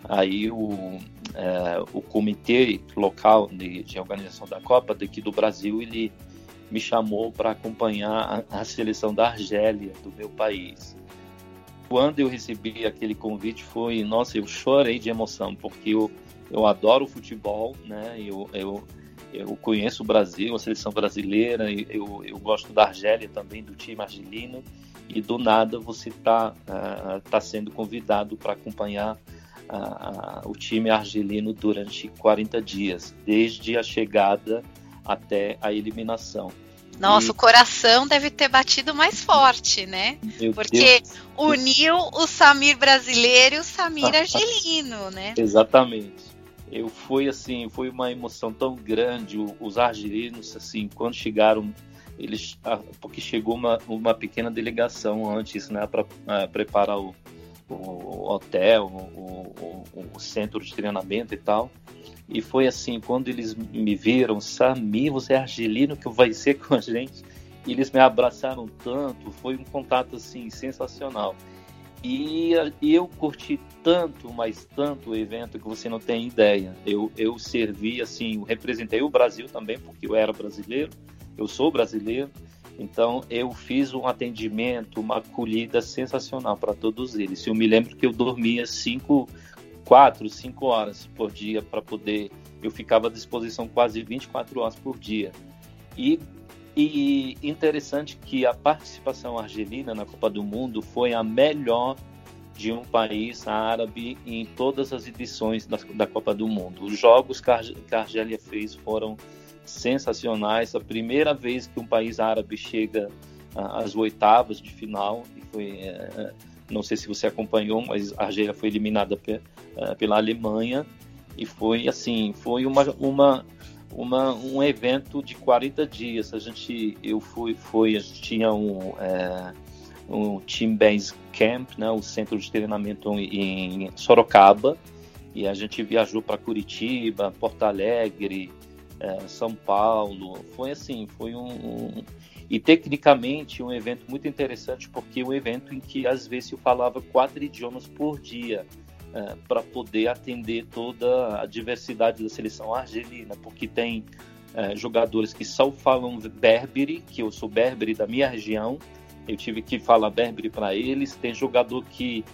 Aí o, é, o comitê local de, de, organização da Copa daqui do Brasil ele me chamou para acompanhar a, a, seleção da Argélia do meu país. Quando eu recebi aquele convite foi, nossa, eu chorei de emoção porque eu, eu adoro futebol, né? Eu, eu, eu conheço o Brasil, a seleção brasileira, eu, eu gosto da Argélia também, do time argelino e do nada você está uh, tá sendo convidado para acompanhar o time argelino durante 40 dias, desde a chegada até a eliminação. Nossa, e... o coração deve ter batido mais forte, né? Meu Porque Deus. uniu o Samir brasileiro e o Samir argelino, né? Exatamente. Eu fui assim, foi uma emoção tão grande. Os argelinos, assim, quando chegaram, eles, ah, porque chegou uma, uma pequena delegação antes, né, para ah, preparar o, o hotel, o, o, o, centro de treinamento e tal. E foi assim, quando eles me viram, Sami, você é argelino que vai ser com a gente? E eles me abraçaram tanto, foi um contato assim sensacional. E, eu curti tanto, mas tanto o evento que você não tem ideia. Eu, eu servi assim, representei o Brasil também, porque eu era brasileiro, eu sou brasileiro, então eu fiz um atendimento, uma acolhida sensacional para todos eles. Eu me lembro que eu dormia cinco, quatro, cinco horas por dia para poder. Eu ficava à disposição quase 24 horas por dia. E, e interessante que a participação argelina na Copa do Mundo foi a melhor de um país árabe em todas as edições da, da Copa do Mundo. Os jogos que a, Argélia fez foram sensacionais. A primeira vez que um país árabe chega às oitavas de final, e foi, é, não sei se você acompanhou, mas a Argélia foi eliminada é, pela Alemanha e foi assim, foi uma, uma, uma, um evento de 40 dias. A gente, eu fui, foi, a gente tinha um, é, um team base camp, né, o centro de treinamento em Sorocaba, e a gente viajou para Curitiba, Porto Alegre, é, São Paulo. Foi assim, foi um, um, e tecnicamente um evento muito interessante porque um evento em que às vezes eu falava quatro idiomas por dia é, para poder atender toda a diversidade da seleção argelina, porque tem é, jogadores que só falam berbere, que eu sou berbere da minha região, eu tive que falar berbere para eles. Tem jogador que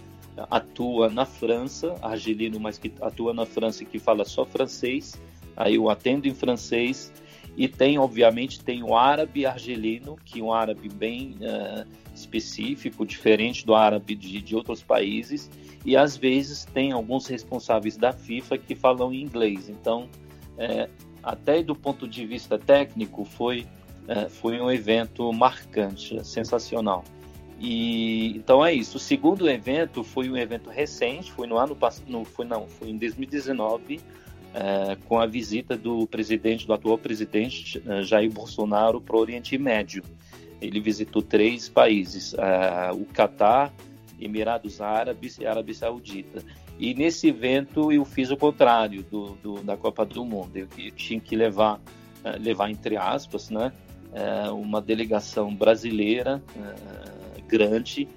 atua na França, argelino, mas que atua na França e que fala só francês aí eu atendo em francês e tem obviamente tem o árabe argelino que é um árabe bem uh, específico diferente do árabe de, de outros países. E às vezes tem alguns responsáveis da FIFA que falam inglês. Então é, até do ponto de vista técnico foi é, foi um evento marcante sensacional. E então é isso. O segundo evento foi um evento recente foi no ano passado foi não foi em 2019 é, com a visita do presidente, do atual presidente é, Jair Bolsonaro para o Oriente Médio. Ele visitou três países: é, o Catar, Emirados Árabes e Arábia Saudita. E nesse evento eu fiz o contrário do, do da Copa do Mundo. Eu, eu, tinha que levar, levar entre aspas, né, uma delegação brasileira grande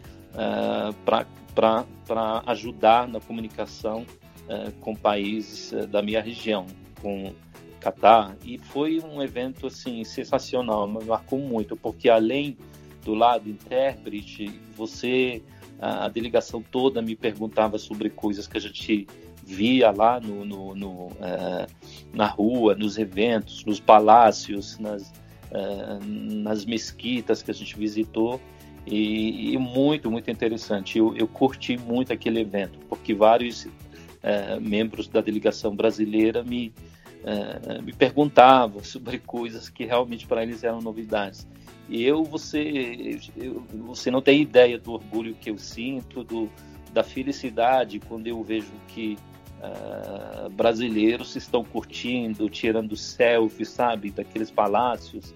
para ajudar na comunicação é, com países é, da minha região, com Catar, e foi um evento assim sensacional, me marcou muito, porque além do lado intérprete, você a, a delegação toda me perguntava sobre coisas que a gente via lá no, no, no uh, na rua, nos eventos, nos palácios, nas, uh, nas mesquitas que a gente visitou. E, e muito, muito interessante. Eu, eu curti muito aquele evento, porque vários é, membros da delegação brasileira me, é, me perguntavam sobre coisas que realmente para eles eram novidades. E eu, você, eu, você não tem ideia do orgulho que eu sinto, do, da felicidade quando eu vejo que uh, brasileiros estão curtindo, tirando selfies, sabe, daqueles palácios.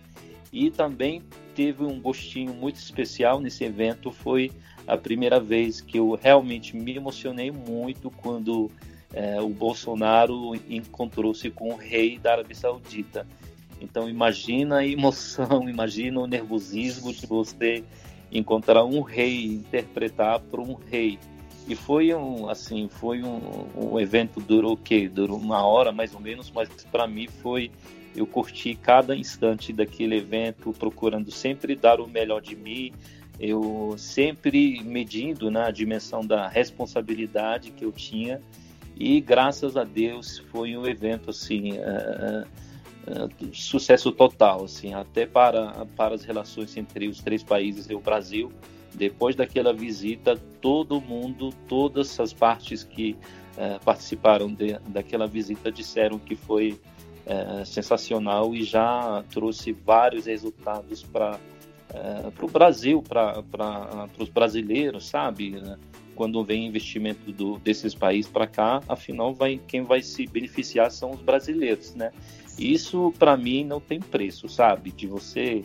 E também teve um gostinho muito especial nesse evento, foi a primeira vez que eu realmente me emocionei muito quando é, o Bolsonaro encontrou-se com o rei da Arábia Saudita. Então imagina a emoção, imagina o nervosismo de você encontrar um rei, interpretar para um rei. E foi um, assim, foi um, um evento durou o quê? Durou uma hora mais ou menos, mas para mim foi eu curti cada instante daquele evento, procurando sempre dar o melhor de mim, eu sempre medindo na né, dimensão da responsabilidade que eu tinha e graças a Deus foi um evento assim uh, uh, sucesso total assim até para para as relações entre os três países e o Brasil. Depois daquela visita todo mundo todas as partes que uh, participaram de, daquela visita disseram que foi sensacional e já trouxe vários resultados para para o Brasil, para os brasileiros, sabe? Quando vem investimento do, desses países para cá, afinal, vai, quem vai se beneficiar são os brasileiros, né? Isso, para mim, não tem preço, sabe? De você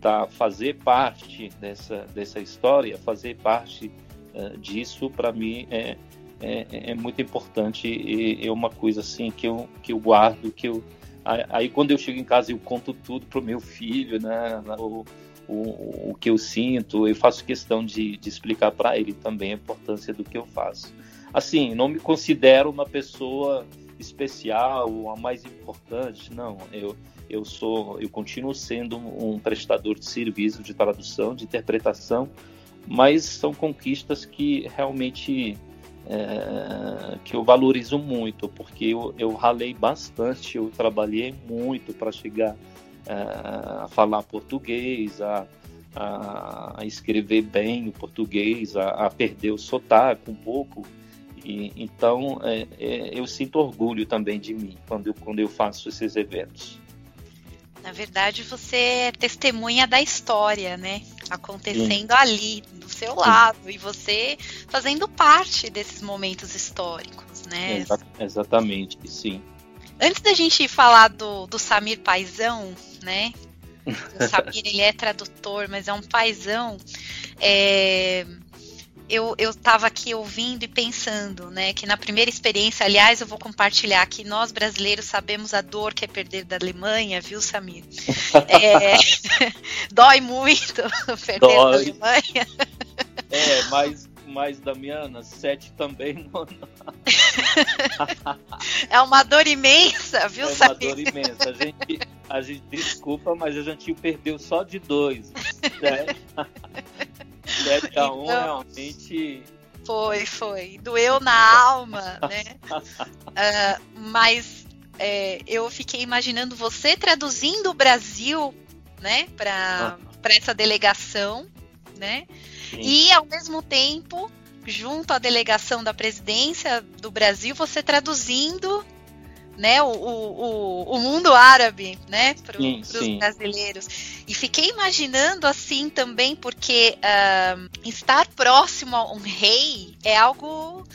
tá, fazer parte dessa, dessa história, fazer parte uh, disso, para mim, é, é, é, muito importante e é uma coisa assim que eu, que eu guardo, que eu... Aí, quando eu chego em casa, eu conto tudo pro meu filho, né? O, o que eu sinto, eu faço questão de, de explicar para ele também a importância do que eu faço. Assim, não me considero uma pessoa especial, a mais importante, não. Eu, eu sou, eu continuo sendo um prestador de serviço de tradução, de interpretação, mas são conquistas que realmente é, que eu valorizo muito, porque eu, eu ralei bastante, eu trabalhei muito para chegar a falar português, a, a, escrever bem o português, a, a, perder o sotaque um pouco. E, então, é, é, eu sinto orgulho também de mim quando eu, quando eu faço esses eventos. Na verdade, você é testemunha da história, né? Acontecendo sim. ali, do seu lado, e você fazendo parte desses momentos históricos, né? Exa exatamente, sim. Antes da gente falar do, do Samir Paizão, né? O Samir ele é tradutor, mas é um paizão. É, eu, eu tava aqui ouvindo e pensando, né, que na primeira experiência, aliás, eu vou compartilhar que nós brasileiros sabemos a dor que é perder da Alemanha, viu, Samir? É, dói muito perder dói. da Alemanha. É, mas mais, Damiana, sete também não. é uma dor imensa, viu, É uma dor imensa. A gente, a gente desculpa, mas a gente perdeu só de dois. Né? Sete a um então, realmente. Foi, foi. Doeu na alma, né? Uh, mas é, eu fiquei imaginando você traduzindo o Brasil, né, para ah. essa delegação, né? E, ao mesmo tempo, junto à delegação da presidência do Brasil, você traduzindo né, o, o, o mundo árabe né, para os brasileiros. E fiquei imaginando assim também, porque uh, estar próximo a um rei é algo.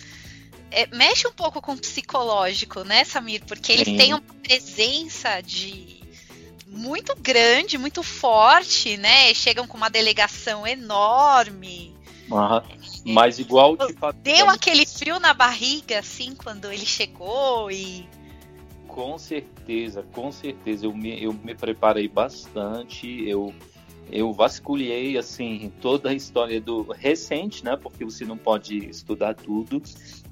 É, mexe um pouco com o psicológico, né, Samir? Porque eles têm uma presença de muito grande, muito forte, né? Chegam com uma delegação enorme. Mas igual tipo, deu aquele frio na barriga assim quando ele chegou e com certeza, com certeza eu me, eu me preparei bastante, eu eu vasculhei assim toda a história do recente, né? Porque você não pode estudar tudo.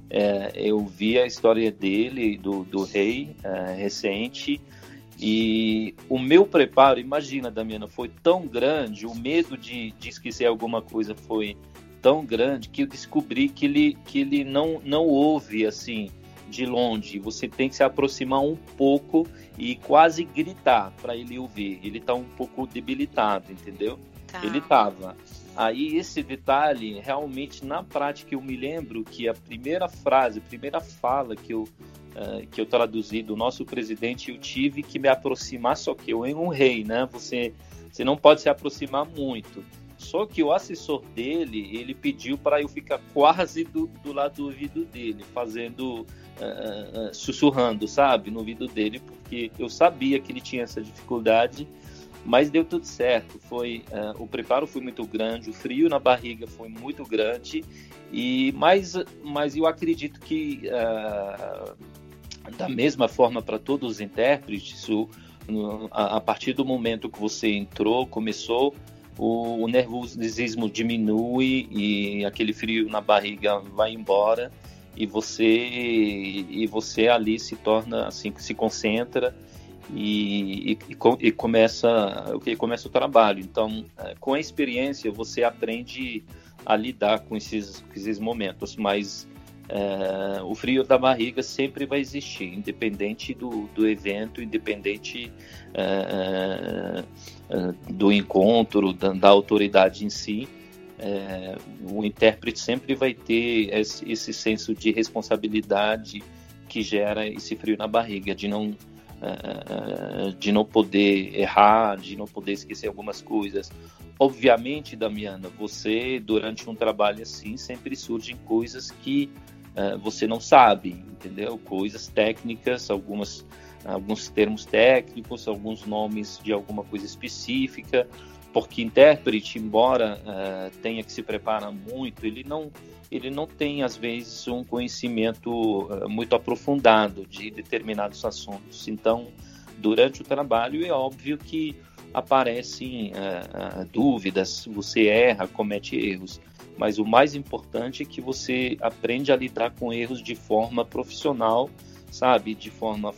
É, eu vi a história dele, do, do rei é, recente, e o meu preparo, imagina, Damiana, foi tão grande, o medo de, de esquecer alguma coisa foi tão grande que eu descobri que ele, que ele não, não ouve assim de longe. Você tem que se aproximar um pouco e quase gritar para ele ouvir. Ele está um pouco debilitado, entendeu? Tá. Ele estava. Aí esse detalhe, realmente na prática eu me lembro que a primeira frase, a primeira fala que eu uh, que eu traduzi do nosso presidente, eu tive que me aproximar, só que eu em um rei, né? Você, você não pode se aproximar muito. Só que o assessor dele, ele pediu para eu ficar quase do, do lado do ouvido dele, fazendo, uh, sussurrando, sabe, no ouvido dele, porque eu sabia que ele tinha essa dificuldade, mas deu tudo certo. Foi uh, o preparo foi muito grande, o frio na barriga foi muito grande e mas mas eu acredito que uh, da mesma forma para todos os intérpretes, o, a, a, partir do momento que você entrou, começou o, o nervosismo diminui e aquele frio na barriga vai embora e você e você ali se torna assim se concentra e, e, e começa o que? Começa o trabalho. Então é, com a experiência você aprende a lidar com esses, esses momentos mas é, o frio da barriga sempre vai existir independente do, do evento independente é, é, do encontro da, da, autoridade em si o intérprete sempre vai ter esse, esse senso de responsabilidade que gera esse frio na barriga de não de não poder errar, de não poder esquecer algumas coisas. Obviamente, Damiana, você durante um trabalho assim sempre surgem coisas que uh, você não sabe, entendeu? Coisas técnicas, algumas alguns termos técnicos, alguns nomes de alguma coisa específica, porque intérprete, embora uh, tenha que se preparar muito, ele não ele não tem às vezes um conhecimento uh, muito aprofundado de determinados assuntos. Então, durante o trabalho é óbvio que aparecem uh, dúvidas, você erra, comete erros, mas o mais importante é que você aprende a lidar com erros de forma profissional, sabe, de forma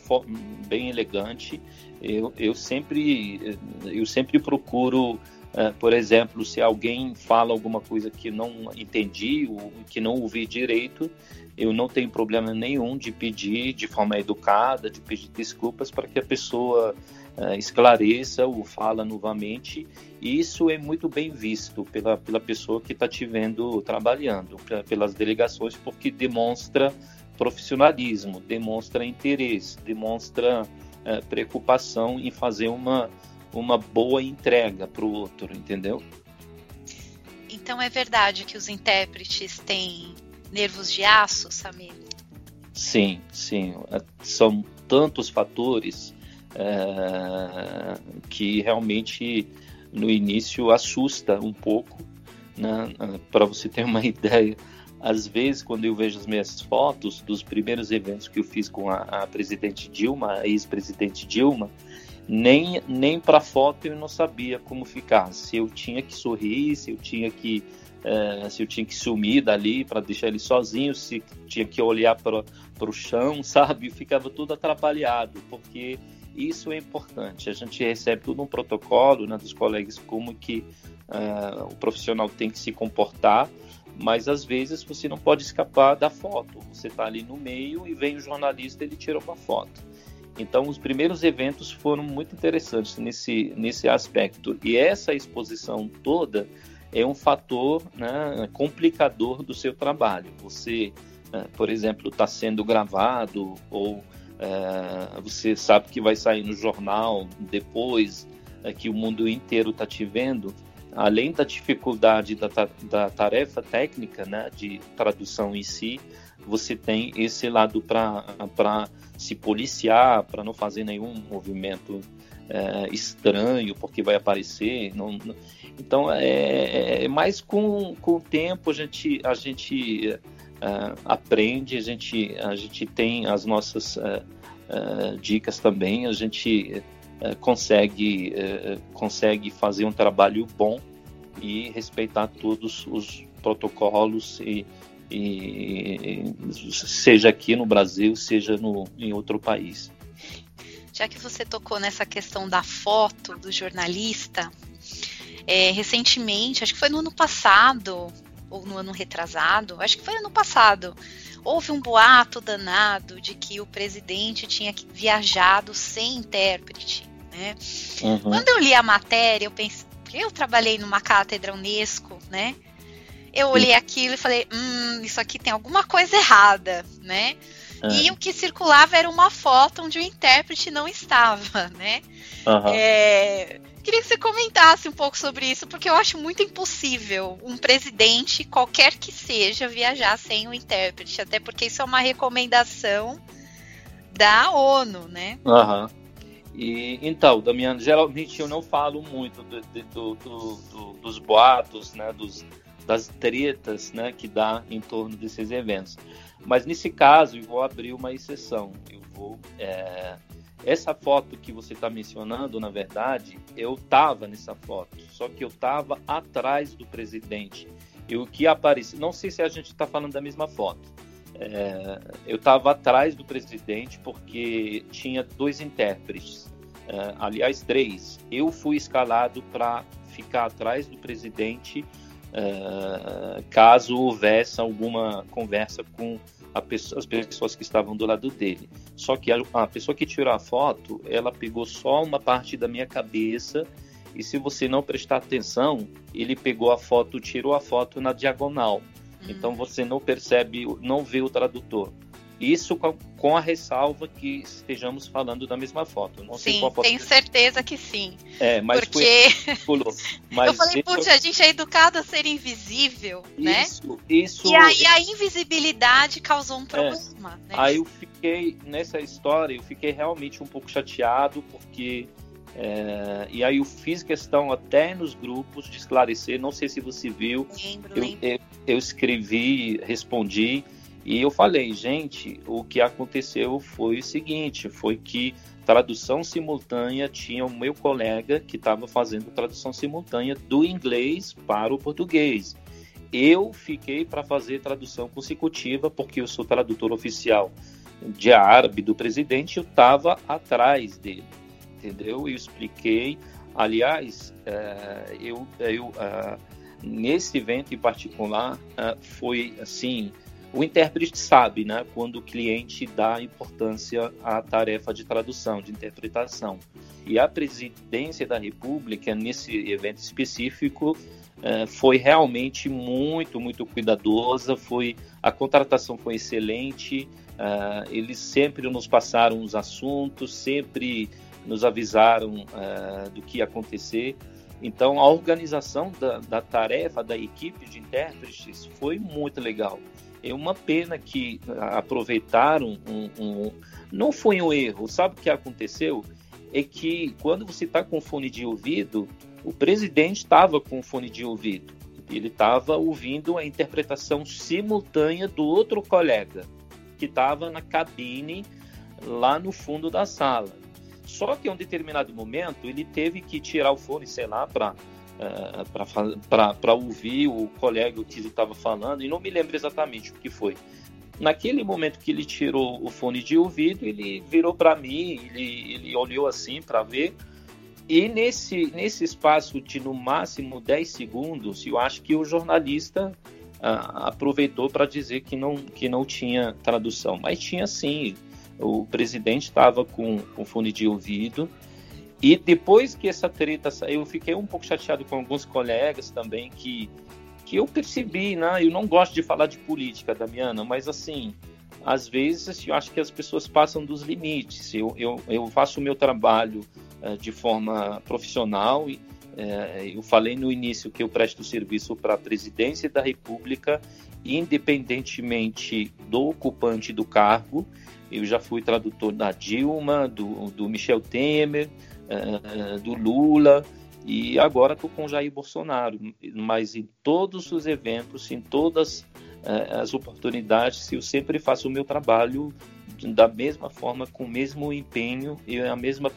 bem elegante. Eu, eu sempre eu sempre procuro Uh, por exemplo, se alguém fala alguma coisa que não entendi ou que não ouvi direito, eu não tenho problema nenhum de pedir de forma educada, de pedir desculpas para que a pessoa uh, esclareça ou fala novamente. E isso é muito bem visto pela, pela pessoa que está te vendo trabalhando, pra, pelas delegações, porque demonstra profissionalismo, demonstra interesse, demonstra uh, preocupação em fazer uma uma boa entrega para o outro, entendeu? Então é verdade que os intérpretes têm nervos de aço, Samir? Sim, sim. É, são tantos fatores é, que realmente no início assusta um pouco. Né? Para você ter uma ideia, às vezes quando eu vejo as minhas fotos dos primeiros eventos que eu fiz com a, a presidente Dilma, a ex-presidente Dilma, nem, nem para foto eu não sabia como ficar. Se eu tinha que sorrir, se eu tinha que é, se eu tinha que sumir dali para deixar ele sozinho, se tinha que olhar para o chão, sabe? Ficava tudo atrapalhado, porque isso é importante. A gente recebe tudo um protocolo né, dos colegas como que uh, o profissional tem que se comportar, mas às vezes você não pode escapar da foto. Você está ali no meio e vem o jornalista ele tira uma foto. Então, os primeiros eventos foram muito interessantes nesse, nesse aspecto. E essa exposição toda é um fator né, complicador do seu trabalho. Você, né, por exemplo, está sendo gravado ou é, você sabe que vai sair no jornal depois é, que o mundo inteiro está te vendo. Além da dificuldade da, da tarefa técnica né, de tradução em si, você tem esse lado para se policiar, para não fazer nenhum movimento é, estranho, porque vai aparecer. Não, não. Então, é, é, é mais com, com o tempo a gente, a gente é, aprende, a gente, a gente tem as nossas é, é, dicas também, a gente consegue, consegue fazer um trabalho bom e respeitar todos os protocolos e, e seja aqui no Brasil, seja no, em outro país. Já que você tocou nessa questão da foto do jornalista, é, recentemente, acho que foi no ano passado, ou no ano retrasado, acho que foi ano passado, houve um boato danado de que o presidente tinha viajado sem intérprete. Né? Uhum. Quando eu li a matéria, eu pensei, eu trabalhei numa cátedra Unesco, né? eu olhei aquilo e falei, hum, isso aqui tem alguma coisa errada, né? É. E o que circulava era uma foto onde o intérprete não estava, né? Uhum. É, queria que você comentasse um pouco sobre isso, porque eu acho muito impossível um presidente, qualquer que seja, viajar sem o intérprete, até porque isso é uma recomendação da ONU, né? Uhum. E então, Damiano, geralmente eu não falo muito do, do, do, dos boatos, né, dos, das tretas, né, que dá em torno desses eventos. Mas nesse caso, eu vou abrir uma exceção. Eu vou é... essa foto que você está mencionando, na verdade, eu estava nessa foto, só que eu estava atrás do presidente. E o que apareceu, não sei se a gente está falando da mesma foto. É, eu estava atrás do presidente porque tinha dois intérpretes, é, aliás, três. Eu fui escalado para ficar atrás do presidente é, caso houvesse alguma conversa com pessoa, as pessoas que estavam do lado dele. Só que a, a pessoa que tirou a foto, ela pegou só uma parte da minha cabeça e se você não prestar atenção, ele pegou a foto, tirou a foto na diagonal. Então você não percebe, não vê o tradutor. Isso com, com a ressalva que estejamos falando da mesma foto. Não sim, tenho certeza que sim. É, mas porque foi, mas eu falei, putz, a gente é educado a ser invisível, isso, né? Isso. E aí a invisibilidade causou um é. problema. É, né? Aí eu fiquei nessa história, eu fiquei realmente um pouco chateado porque é, e aí eu fiz questão até nos grupos de esclarecer, não sei se você viu, lembro, eu, lembro. Eu, eu, escrevi, respondi, e eu falei, gente, o que aconteceu foi o seguinte, foi que tradução simultânea tinha o meu colega que estava fazendo tradução simultânea do inglês para o português. Eu fiquei para fazer tradução consecutiva porque eu sou tradutor oficial de árabe do presidente, eu estava atrás dele entendeu? Eu expliquei. Aliás, é, eu, eu é, nesse evento em particular é, foi assim, o intérprete sabe, né, quando o cliente dá importância à tarefa de tradução, de interpretação. E a presidência da República nesse evento específico foi realmente muito, muito cuidadosa. Foi a contratação foi excelente. eles sempre nos passaram os assuntos, sempre nos avisaram uh, do que ia acontecer. Então, a organização da, da, tarefa da equipe de intérpretes foi muito legal. É uma pena que aproveitaram um, um, não foi um erro. Sabe o que aconteceu? É que quando você está com fone de ouvido, o presidente estava com fone de ouvido. Ele estava ouvindo a interpretação simultânea do outro colega que estava na cabine lá no fundo da sala. Só que em um determinado momento ele teve que tirar o fone, sei lá, para uh, para ouvir o colega que ele estava falando, e não me lembro exatamente o que foi. Naquele momento que ele tirou o fone de ouvido, ele virou para mim, ele, ele olhou assim para ver, e nesse, nesse espaço de no máximo 10 segundos, eu acho que o jornalista uh, aproveitou para dizer que não, que não tinha tradução, mas tinha sim o presidente estava com, com fone de ouvido. E depois que essa treta saiu, eu fiquei um pouco chateado com alguns colegas também que, que eu percebi, né? Eu não gosto de falar de política, Damiana, mas assim, às vezes eu acho que as pessoas passam dos limites. Eu, eu, eu faço o meu trabalho uh, de forma profissional e uh, eu falei no início que eu presto serviço para a presidência da República, independentemente do ocupante do cargo. Eu já fui tradutor da Dilma, do, do Michel Temer, uh, do Lula, e agora estou com Jair Bolsonaro. Mas em todos os eventos, em todas uh, as oportunidades, eu sempre faço o meu trabalho da mesma forma, com o mesmo empenho e a mesma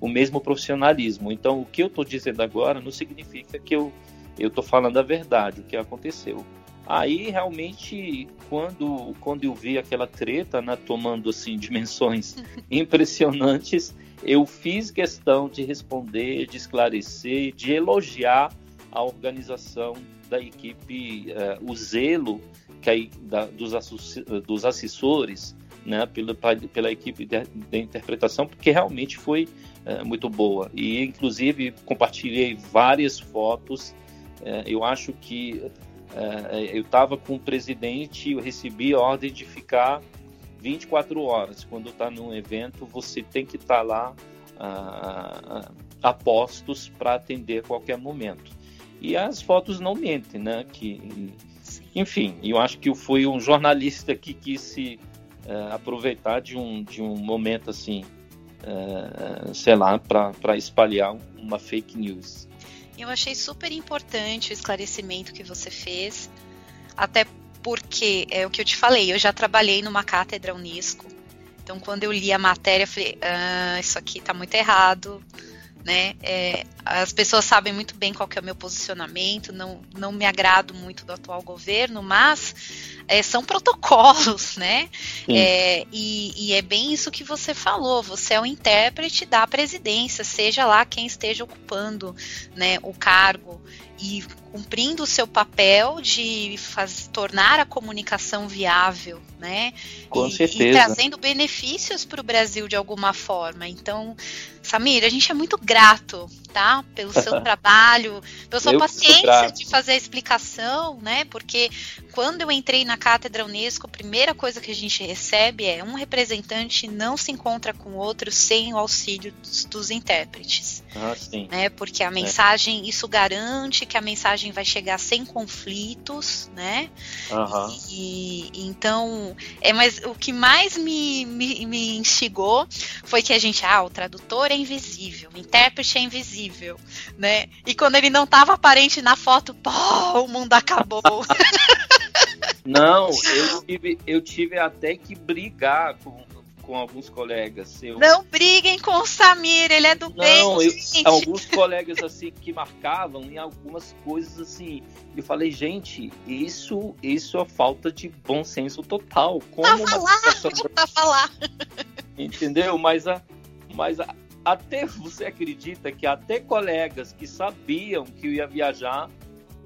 o mesmo profissionalismo. Então, o que eu estou dizendo agora não significa que eu estou falando a verdade, o que aconteceu. Aí realmente, quando, quando eu vi aquela treta, né, tomando assim dimensões impressionantes, eu fiz questão de responder, de esclarecer, de elogiar a organização da equipe, uh, o zelo que aí, da, dos, dos assessores, né, pela, pela equipe de, interpretação, porque realmente foi uh, muito boa. E, inclusive, compartilhei várias fotos. Uh, eu acho que eu estava com o presidente, eu recebi a ordem de ficar 24 horas. Quando está num evento, você tem que estar tá lá ah, a postos para atender a qualquer momento. E as fotos não mentem, né? Que, enfim, eu acho que foi um jornalista que quis se uh, aproveitar de um, de um momento assim uh, sei lá, para espalhar uma fake news. Eu achei super importante o esclarecimento que você fez, até porque é o que eu te falei, eu já trabalhei numa cátedra Unesco, então quando eu li a matéria, eu falei, ah, isso aqui está muito errado, né? É, as pessoas sabem muito bem qual é o meu posicionamento, não, não me agrado muito do atual governo, mas é, são protocolos, né? É, e, e, é bem isso que você falou. Você é o intérprete da presidência, seja lá quem esteja ocupando né, o cargo e cumprindo o seu papel de faz, tornar a comunicação viável, né? Com e, certeza. E trazendo benefícios para o Brasil de alguma forma. Então, Samir, a gente é muito grato, tá? Pelo seu trabalho, pela sua eu paciência de fazer a explicação, né? Porque quando eu entrei na cátedra Unesco, a primeira coisa que a gente recebe é um representante não se encontra com outro sem o auxílio dos, dos intérpretes. Ah, sim. Né? Porque a é. mensagem, é. isso garante que a mensagem vai chegar sem conflitos, né? Uhum. E, e, então, é, mas o que mais me, me, me instigou foi que a gente, ah, o tradutor é invisível, o intérprete é invisível, né? E quando ele não estava aparente na foto, pô, o mundo acabou. Não, eu tive, eu tive até que brigar com, com alguns colegas. Eu... Não briguem com o Samir, ele é do Não, bem. Eu, alguns colegas assim que marcavam em algumas coisas assim. Eu falei, gente, isso, isso é falta de bom senso total. Como tava uma situação... tava lá. Entendeu? Mas a, mas a, até você acredita que até colegas que sabiam que eu ia viajar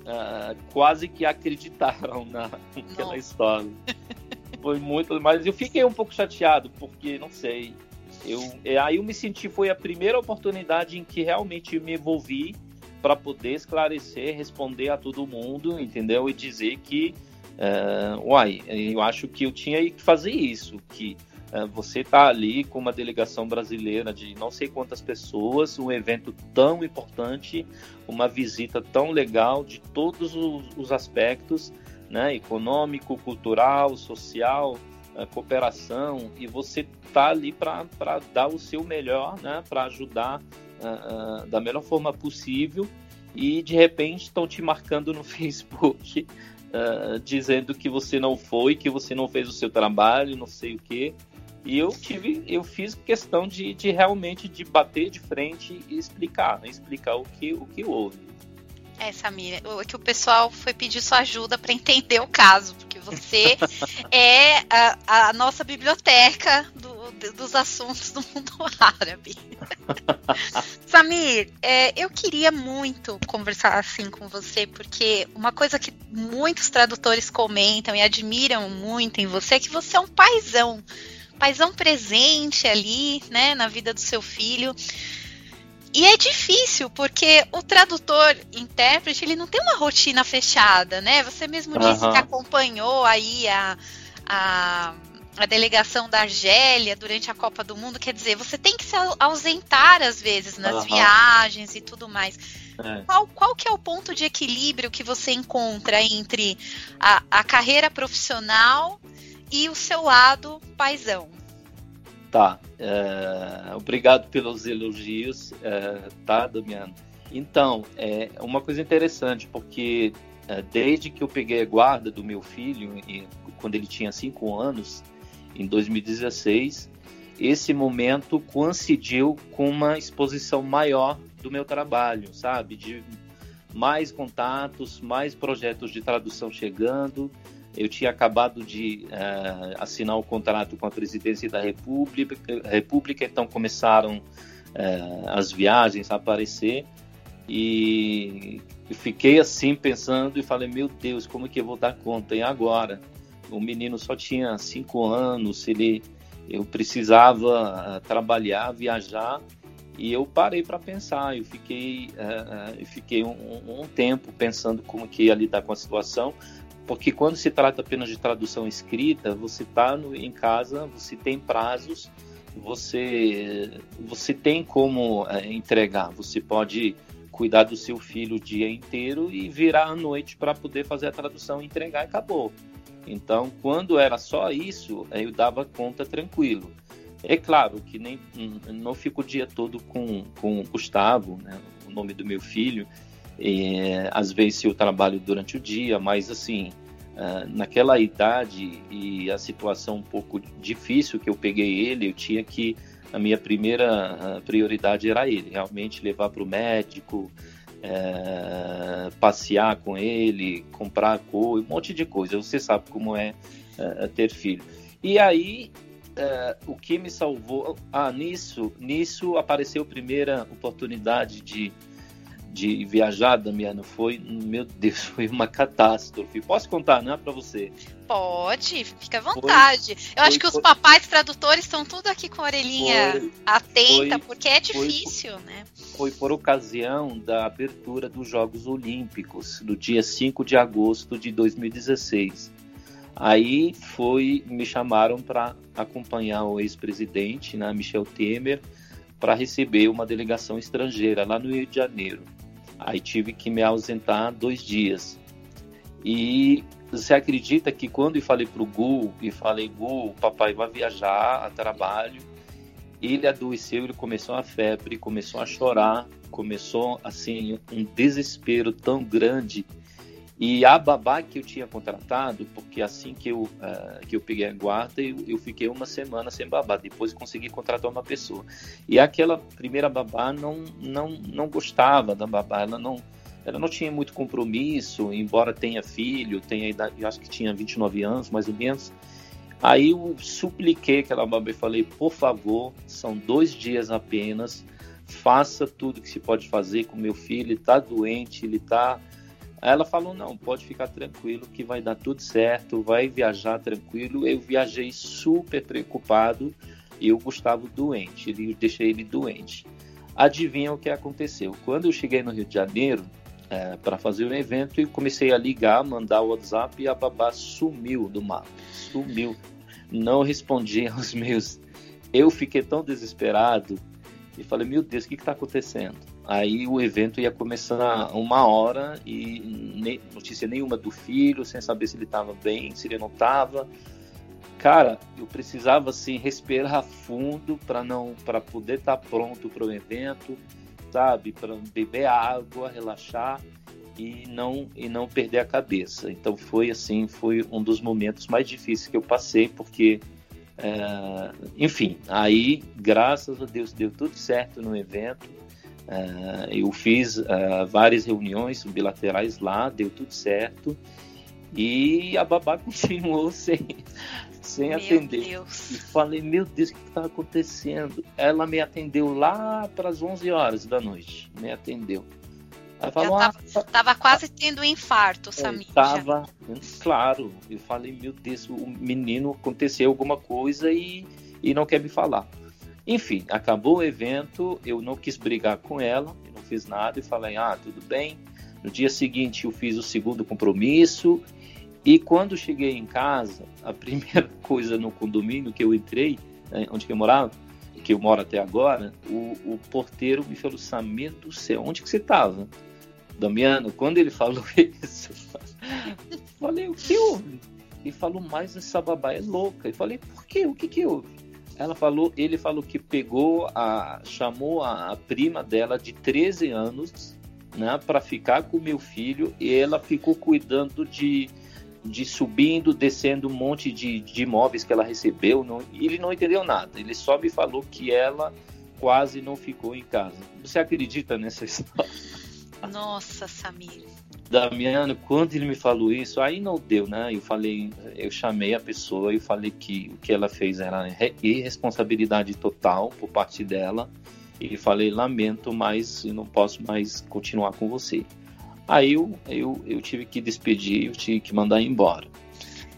uh, quase que acreditaram na, naquela história. Foi muito, mas eu fiquei um pouco chateado porque não sei. Eu, é, aí eu me senti foi a primeira oportunidade em que realmente me envolvi para poder esclarecer, responder a todo mundo, entendeu? E dizer que, uh, uai, eu acho que eu tinha que fazer isso, que você está ali com uma delegação brasileira de não sei quantas pessoas, um evento tão importante, uma visita tão legal de todos os, os aspectos, né, econômico, cultural, social, é, cooperação, e você está ali para dar o seu melhor, né, para ajudar uh, uh, da melhor forma possível, e de repente estão te marcando no Facebook. Uh, dizendo que você não foi, que você não fez o seu trabalho, não sei o que. E eu tive, eu fiz questão de, de realmente de bater de frente e explicar, né? explicar o que, o que houve. É, Samir, é que o pessoal foi pedir sua ajuda para entender o caso, porque você é a, a, nossa biblioteca do, dos assuntos do mundo árabe. Samir, é, eu queria muito conversar assim com você, porque uma coisa que muitos tradutores comentam e admiram muito em você é que você é um paizão paizão presente ali, né, na vida do seu filho. E é difícil, porque o tradutor, intérprete, ele não tem uma rotina fechada, né? Você mesmo disse que acompanhou aí a, a, a, delegação da Argélia durante a Copa do Mundo. Quer dizer, você tem que se ausentar às vezes nas uhum. viagens e tudo mais. É. Qual, qual que é o ponto de equilíbrio que você encontra entre a, a carreira profissional e o seu lado paisão. Tá. É, obrigado pelos elogios, é, tá, Damiano? Então, é uma coisa interessante, porque é, desde que eu peguei a guarda do meu filho, e, quando ele tinha 5 anos, em 2016, esse momento coincidiu com uma exposição maior do meu trabalho, sabe? De mais contatos, mais projetos de tradução chegando, eu tinha acabado de uh, assinar o contrato com a presidência da República, República então começaram uh, as viagens a aparecer e fiquei assim pensando e falei: meu Deus, como que eu vou dar conta? E agora? O menino só tinha cinco anos, ele, eu precisava uh, trabalhar, viajar e eu parei para pensar. Eu fiquei, eu fiquei um, um tempo pensando como que ia lidar com a situação porque quando se trata apenas de tradução escrita, você está em casa, você tem prazos, você, você tem como é, entregar, você pode cuidar do seu filho o dia inteiro e virar à noite para poder fazer a tradução, entregar e acabou. Então, quando era só isso, eu dava conta tranquilo. É claro que nem não fico o dia todo com, com o Gustavo, né, o nome do meu filho. É, às vezes eu trabalho durante o dia, mas assim, uh, naquela idade e a situação um pouco difícil que eu peguei ele, eu tinha que a minha primeira prioridade era ele, realmente levar para o médico, é, passear com ele, comprar cor, um monte de coisa. Você sabe como é, ter filho. E aí, o que me salvou, ah, nisso, nisso apareceu a primeira oportunidade de de viajar, Damiano, foi, meu Deus, foi uma catástrofe. Posso contar, né, para você? Pode, fica à vontade. Foi, Eu acho que os papais tradutores estão tudo aqui com a orelhinha foi, atenta, porque é difícil, né? Foi por ocasião da abertura dos Jogos Olímpicos, do dia 5 de agosto de 2016. Aí foi, me chamaram para acompanhar o ex-presidente, né, Michel Temer, para receber uma delegação estrangeira lá no Rio de Janeiro. Aí tive que me ausentar dois dias. E você acredita que quando eu falei para o Gu, e falei, Gu, papai vai viajar a trabalho, ele adoeceu, ele começou a febre, começou a chorar, começou assim um desespero tão grande e a babá que eu tinha contratado, porque assim que eu, uh, que eu peguei a guarda, eu, eu, fiquei uma semana sem babá. Depois consegui contratar uma pessoa. E aquela primeira babá não, não, não gostava da babá, ela não, ela não tinha muito compromisso, embora tenha filho, tenha idade, acho que tinha 29 anos, mais ou menos. Aí eu supliquei aquela babá e falei, por favor, são dois dias apenas, faça tudo que se pode fazer com meu filho, ele está doente, ele está Aí ela falou: não, pode ficar tranquilo que vai dar tudo certo, vai viajar tranquilo. Eu viajei super preocupado e o Gustavo doente, ele, deixei ele doente. Adivinha o que aconteceu? Quando eu cheguei no Rio de Janeiro é, para fazer o evento, eu comecei a ligar, mandar o WhatsApp e a babá sumiu do mapa, sumiu, não respondia aos meus. Eu fiquei tão desesperado e falei: meu Deus, o que está acontecendo? Aí o evento ia começar uma hora e nem, notícia nenhuma do filho, sem saber se ele estava bem, se ele não estava. Cara, eu precisava assim respirar fundo para não para poder estar tá pronto para o evento, sabe? Para beber água, relaxar e não e não perder a cabeça. Então foi assim, foi um dos momentos mais difíceis que eu passei porque é, enfim, aí graças a Deus deu tudo certo no evento Uh, eu fiz uh, várias reuniões bilaterais lá, deu tudo certo. E a babá continuou sem, sem meu atender. Deus. E falei, meu Deus, o que está acontecendo? Ela me atendeu lá para as 11 horas da noite. Me atendeu. Ela falou, tava, ah, tava quase tendo um infarto, Samir. Tava, claro. Eu falei, meu Deus, o menino aconteceu alguma coisa e, e não quer me falar. Enfim, acabou o evento, eu não quis brigar com ela, eu não fiz nada e falei: ah, tudo bem. No dia seguinte, eu fiz o segundo compromisso. E quando cheguei em casa, a primeira coisa no condomínio que eu entrei, né, onde eu morava, que eu moro até agora, o, o porteiro me falou: Samir do céu, onde que você estava? Damiano, quando ele falou isso, falei: o que houve? Ele falou: mas essa babá é louca. Eu falei: por quê? O que que houve? Ela falou, ele falou que pegou a chamou a, a prima dela de 13 anos, né, para ficar com meu filho e ela ficou cuidando de de subindo, descendo um monte de, de imóveis que ela recebeu. Não, ele não entendeu nada. Ele só me falou que ela quase não ficou em casa. Você acredita nessa história? Nossa, Samir. Damiano, quando ele me falou isso, aí não deu, né? Eu falei, eu chamei a pessoa e falei que o que ela fez era irresponsabilidade total por parte dela. E falei, lamento, mas não posso mais continuar com você. Aí eu, eu, eu tive que despedir, eu tive que mandar embora.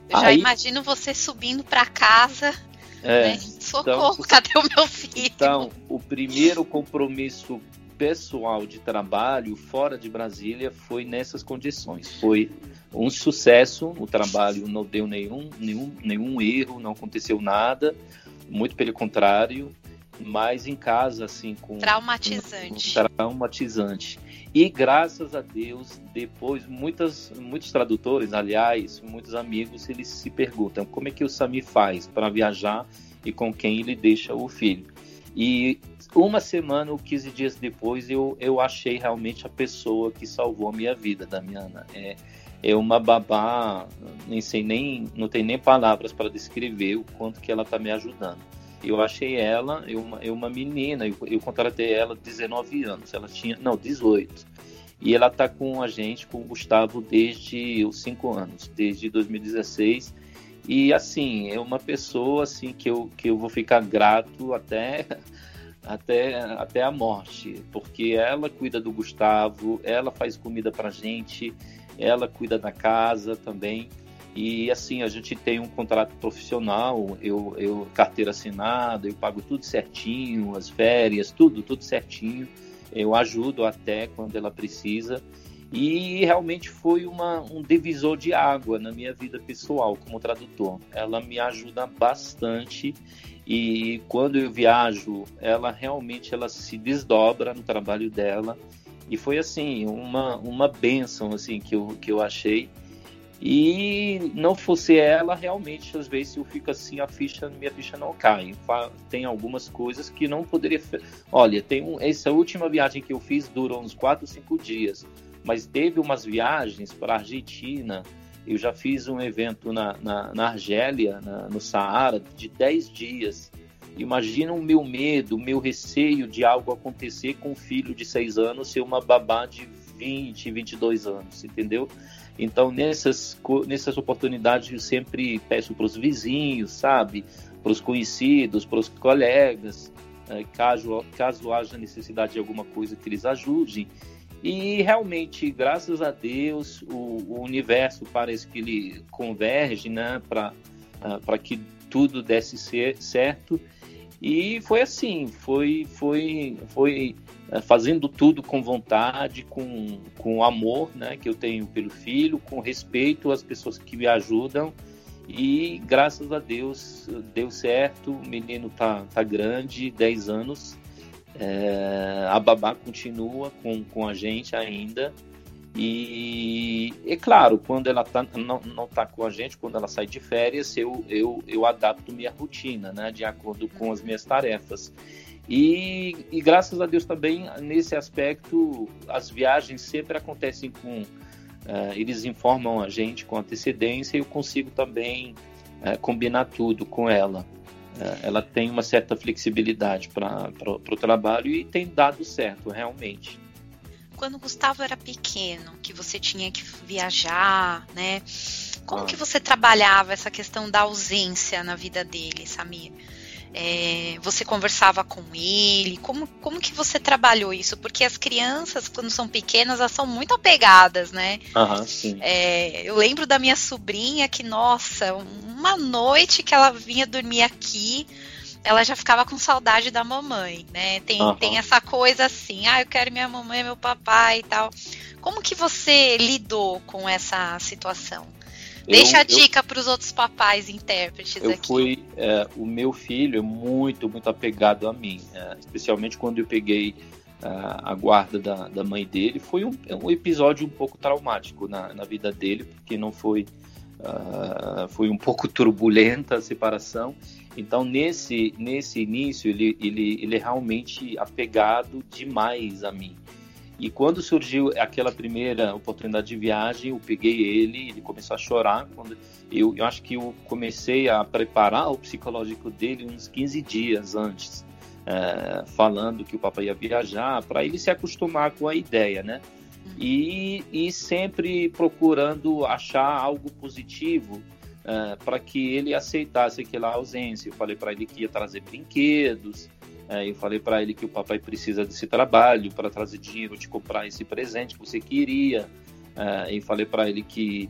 Eu já aí, imagino você subindo para casa. É, né? Socorro, então, cadê o meu filho? Então, o primeiro compromisso pessoal de trabalho fora de Brasília foi nessas condições. Foi um sucesso, o trabalho não deu nenhum, nenhum, nenhum erro, não aconteceu nada, muito pelo contrário, mas em casa, assim, com. Traumatizante. Um, traumatizante. E graças a Deus, depois, muitas, muitos tradutores, aliás, muitos amigos, eles se perguntam como é que o Sami faz para viajar e com quem ele deixa o filho. E uma semana ou 15 dias depois eu, eu achei realmente a pessoa que salvou a minha vida, Damiana. É, é uma babá, nem sei nem, não tem nem palavras para descrever o quanto que ela está me ajudando. Eu achei ela, eu uma, eu uma menina, eu, eu contratei ela 19 anos, ela tinha, não, 18. E ela está com a gente, com o Gustavo, desde os 5 anos, desde 2016. E assim, é uma pessoa assim que eu, que eu vou ficar grato até até, até a morte, porque ela cuida do Gustavo, ela faz comida pra gente, ela cuida da casa também. E assim, a gente tem um contrato profissional, eu, eu carteira assinada, eu pago tudo certinho, as férias, tudo, tudo certinho. Eu ajudo até quando ela precisa. E realmente foi uma, um divisor de água na minha vida pessoal como tradutor. Ela me ajuda bastante e quando eu viajo, ela realmente ela se desdobra no trabalho dela. E foi assim, uma, uma benção assim, que, eu, que eu achei. E não fosse ela, realmente, às vezes eu fico assim, a ficha, minha ficha não cai. Tem algumas coisas que não poderia. Olha, tem um, essa última viagem que eu fiz durou uns 4, 5 dias. Mas teve umas viagens para a Argentina. Eu já fiz um evento na, na, na Argélia, na, no Saara, de 10 dias. Imagina o meu medo, o meu receio de algo acontecer com um filho de 6 anos ser uma babá de 20, 22 anos, entendeu? Então, nessas, nessas oportunidades, eu sempre peço para os vizinhos, sabe? Para os conhecidos, para os colegas, eh, caso, caso haja necessidade de alguma coisa que eles ajudem. E realmente, graças a Deus, o, o universo parece que ele converge né, para uh, que tudo desse ser, certo. E foi assim, foi, foi, foi uh, fazendo tudo com vontade, com, com amor né, que eu tenho pelo filho, com respeito às pessoas que me ajudam. E graças a Deus deu certo, o menino tá, tá grande, 10 anos, é, a babá continua com, com a gente ainda. E é claro, quando ela tá, não, não tá com a gente, quando ela sai de férias, eu, eu, eu adapto minha rotina, né, de acordo com as minhas tarefas. E, e graças a Deus também, nesse aspecto, as viagens sempre acontecem com. Uh, eles informam a gente com antecedência e eu consigo também uh, combinar tudo com ela. É, ela tem uma certa flexibilidade para o trabalho e tem dado certo, realmente. Quando o Gustavo era pequeno, que você tinha que viajar, né? Como ah. que você trabalhava essa questão da ausência na vida dele, Samir? É, você conversava com ele? Como, como que você trabalhou isso? Porque as crianças, quando são pequenas, elas são muito apegadas, né? Uhum, é, eu lembro da minha sobrinha que, nossa, uma noite que ela vinha dormir aqui, ela já ficava com saudade da mamãe, né? Tem, uhum. tem essa coisa assim, ah, eu quero minha mamãe, meu papai e tal. Como que você lidou com essa situação? Deixa eu, a dica para os outros papais intérpretes eu aqui. Fui, é, o meu filho é muito, muito apegado a mim, é, especialmente quando eu peguei é, a guarda da, da mãe dele. Foi um, um episódio um pouco traumático na, na vida dele, porque não foi. Uh, foi um pouco turbulenta a separação. Então, nesse, nesse início, ele, ele, ele é realmente apegado demais a mim. E quando surgiu aquela primeira oportunidade de viagem, eu peguei ele, ele começou a chorar. Quando eu, eu acho que eu comecei a preparar o psicológico dele uns 15 dias antes, é, falando que o papai ia viajar, para ele se acostumar com a ideia, né? E, e sempre procurando achar algo positivo é, para que ele aceitasse aquela ausência. Eu falei para ele que ia trazer brinquedos, é, eu falei para ele que o papai precisa desse trabalho para trazer dinheiro de comprar esse presente que você queria. É, eu falei para ele que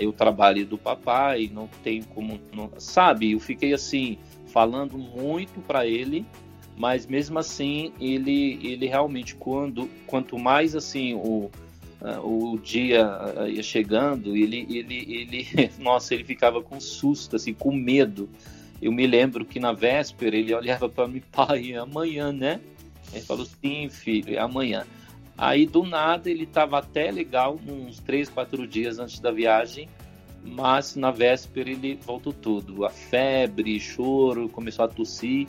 eu trabalho do papai, não tem como, não, sabe? Eu fiquei assim falando muito para ele, mas mesmo assim ele ele realmente quando quanto mais assim o uh, o dia ia chegando, ele ele ele nossa, ele ficava com susto assim, com medo eu me lembro que na véspera ele olhava para mim, pai, é amanhã, né? Ele falou, sim, filho, é amanhã. Aí do nada ele estava até legal, uns três, quatro dias antes da viagem. mas na véspera ele voltou tudo. A febre, choro, começou a tossir.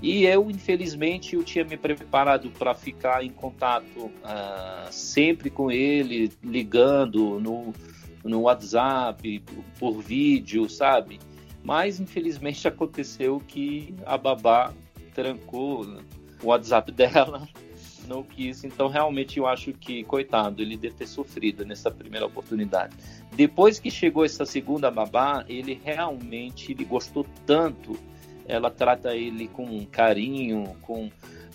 E eu, infelizmente, eu tinha me preparado para ficar em contato uh, sempre com ele, ligando no, no WhatsApp, por vídeo, sabe? Mas, infelizmente, aconteceu que a babá trancou o WhatsApp dela, não quis. Então, realmente, eu acho que, coitado, ele deve ter sofrido nessa primeira oportunidade. Depois que chegou essa segunda babá, ele realmente ele gostou tanto ela trata ele com carinho, com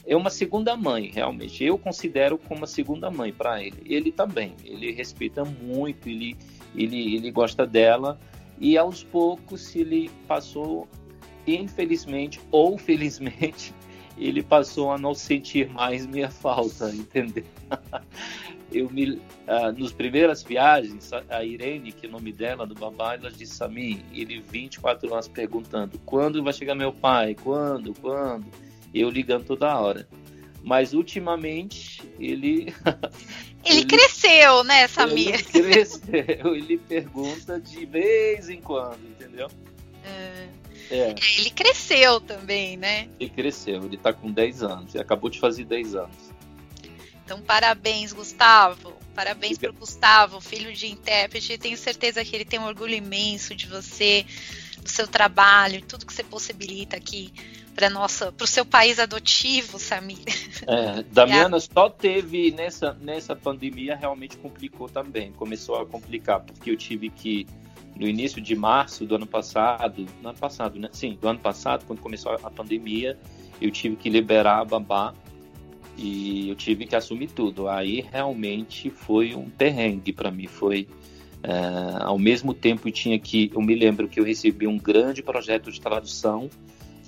é uma segunda mãe, realmente. Eu considero como uma segunda mãe para ele. Ele também, ele respeita muito, ele, ele, ele gosta dela e aos poucos ele passou, infelizmente ou felizmente, ele passou a não sentir mais minha falta, entendeu? Eu me, ah, nos primeiras viagens, a Irene, que é o nome dela, do babá, ela disse a mim, ele 24 horas perguntando, quando vai chegar meu pai? Quando? Quando? Eu ligando toda hora. Mas ultimamente ele. Ele, ele cresceu, né, Samir? Ele cresceu, ele pergunta de vez em quando, entendeu? É. É. Ele cresceu também, né? Ele cresceu, ele tá com 10 anos, ele acabou de fazer 10 anos. Então, parabéns, Gustavo. Parabéns para o Gustavo, filho de intérprete. Tenho certeza que ele tem um orgulho imenso de você, do seu trabalho, tudo que você possibilita aqui para nossa, para o seu país adotivo, Samir. É, Damiana só teve nessa nessa pandemia realmente complicou também, começou a complicar porque eu tive que no início de março do ano passado, no ano passado, né? Sim, do ano passado, quando começou a pandemia, eu tive que liberar a babá e eu tive que assumir tudo. Aí realmente foi um perrengue para mim. Foi é, ao mesmo tempo tinha que eu me lembro que eu recebi um grande projeto de tradução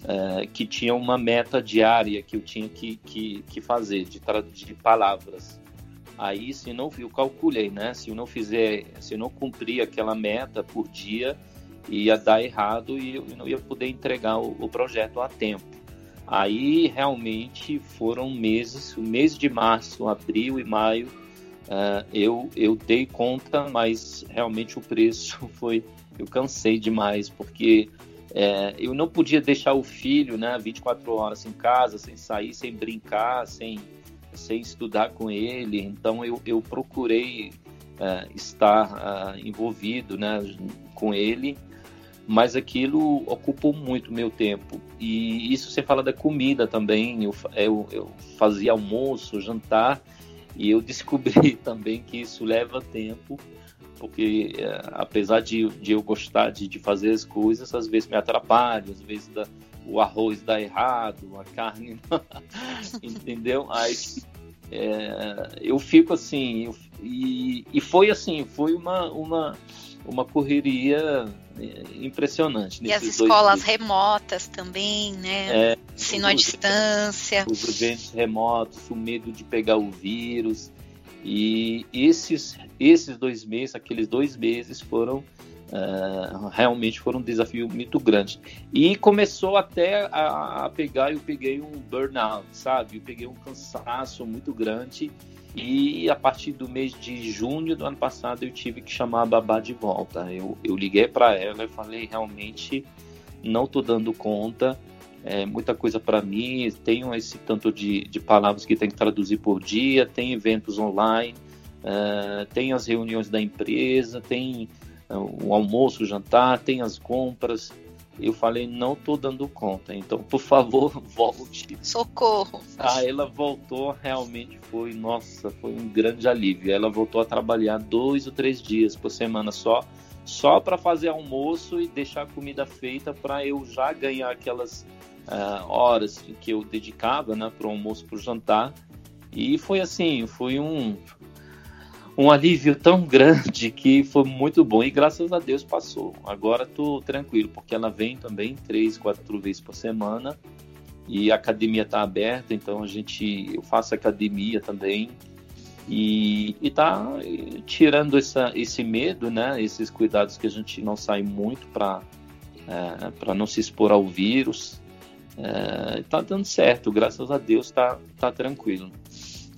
é, que tinha uma meta diária que eu tinha que, que, que fazer de traduzir palavras. Aí se não eu calculei, né? Se eu não fizer, se eu não cumprir aquela meta por dia, ia dar errado e eu não ia poder entregar o, o projeto a tempo. Aí realmente foram meses, o mês de março, abril e maio, uh, eu, eu dei conta, mas realmente o preço foi. Eu cansei demais, porque é, eu não podia deixar o filho né, 24 horas em casa, sem sair, sem brincar, sem, sem estudar com ele. Então eu, eu procurei uh, estar uh, envolvido né, com ele mas aquilo ocupou muito meu tempo. E isso você fala da comida também. Eu, eu, eu, fazia almoço, jantar, e eu descobri também que isso leva tempo, porque é, apesar de, de eu gostar de, de fazer as coisas, às vezes me atrapalha, às vezes dá, o arroz dá errado, a carne, entendeu? Aí é, eu fico assim, eu, e, e foi assim, foi uma, uma, uma correria impressionante. E as escolas remotas também, né? É, Ensino à distância. Os eventos remotos, o medo de pegar o vírus. E esses, esses dois meses, aqueles dois meses foram uh, realmente foram um desafio muito grande. E começou até a, a pegar, eu peguei um burnout, sabe? Eu peguei um cansaço muito grande e a partir do mês de junho do ano passado eu tive que chamar a babá de volta. Eu, eu liguei para ela e falei: realmente não estou dando conta, é muita coisa para mim. Tenho esse tanto de, de palavras que tem que traduzir por dia, tem eventos online, uh, tem as reuniões da empresa, tem uh, o almoço, o jantar, tem as compras eu falei, não estou dando conta, então por favor volte. Socorro. Ah, ela voltou, realmente foi, nossa, foi um grande alívio. Ela voltou a trabalhar dois ou três dias por semana só, só para fazer almoço e deixar a comida feita para eu já ganhar aquelas uh, horas que eu dedicava, né, para o almoço, para o jantar. E foi assim, foi um, um alívio tão grande que foi muito bom e graças a Deus passou. Agora estou tranquilo porque ela vem também três, quatro vezes por semana e a academia está aberta, então a gente eu faço academia também e está tirando essa, esse medo, né? Esses cuidados que a gente não sai muito para é, para não se expor ao vírus. Está é, dando certo, graças a Deus está tá tranquilo.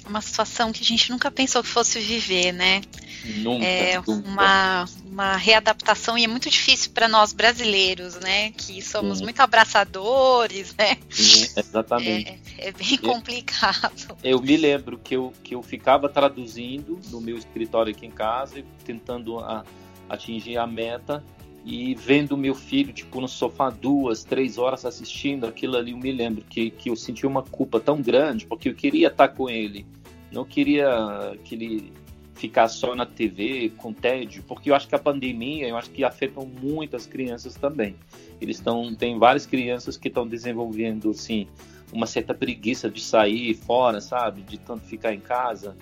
Uma situação que a gente nunca pensou que fosse viver, né? Nunca, é nunca. uma, uma readaptação e é muito difícil para nós brasileiros, né? Que somos Sim. muito abraçadores, né? Sim, exatamente. É, é bem complicado. Eu me lembro que eu, que eu ficava traduzindo no meu escritório aqui em casa, tentando a- atingir a meta e vendo meu filho, tipo, no sofá duas, três horas assistindo aquilo ali, eu me lembro que, que eu senti uma culpa tão grande, porque eu queria estar com ele, não queria que ele ficasse só na TV com tédio, porque eu acho que a pandemia, eu acho que afetou muito as crianças também. Eles estão, tem várias crianças que estão desenvolvendo, assim, uma certa preguiça de sair fora, sabe? De tanto ficar em casa.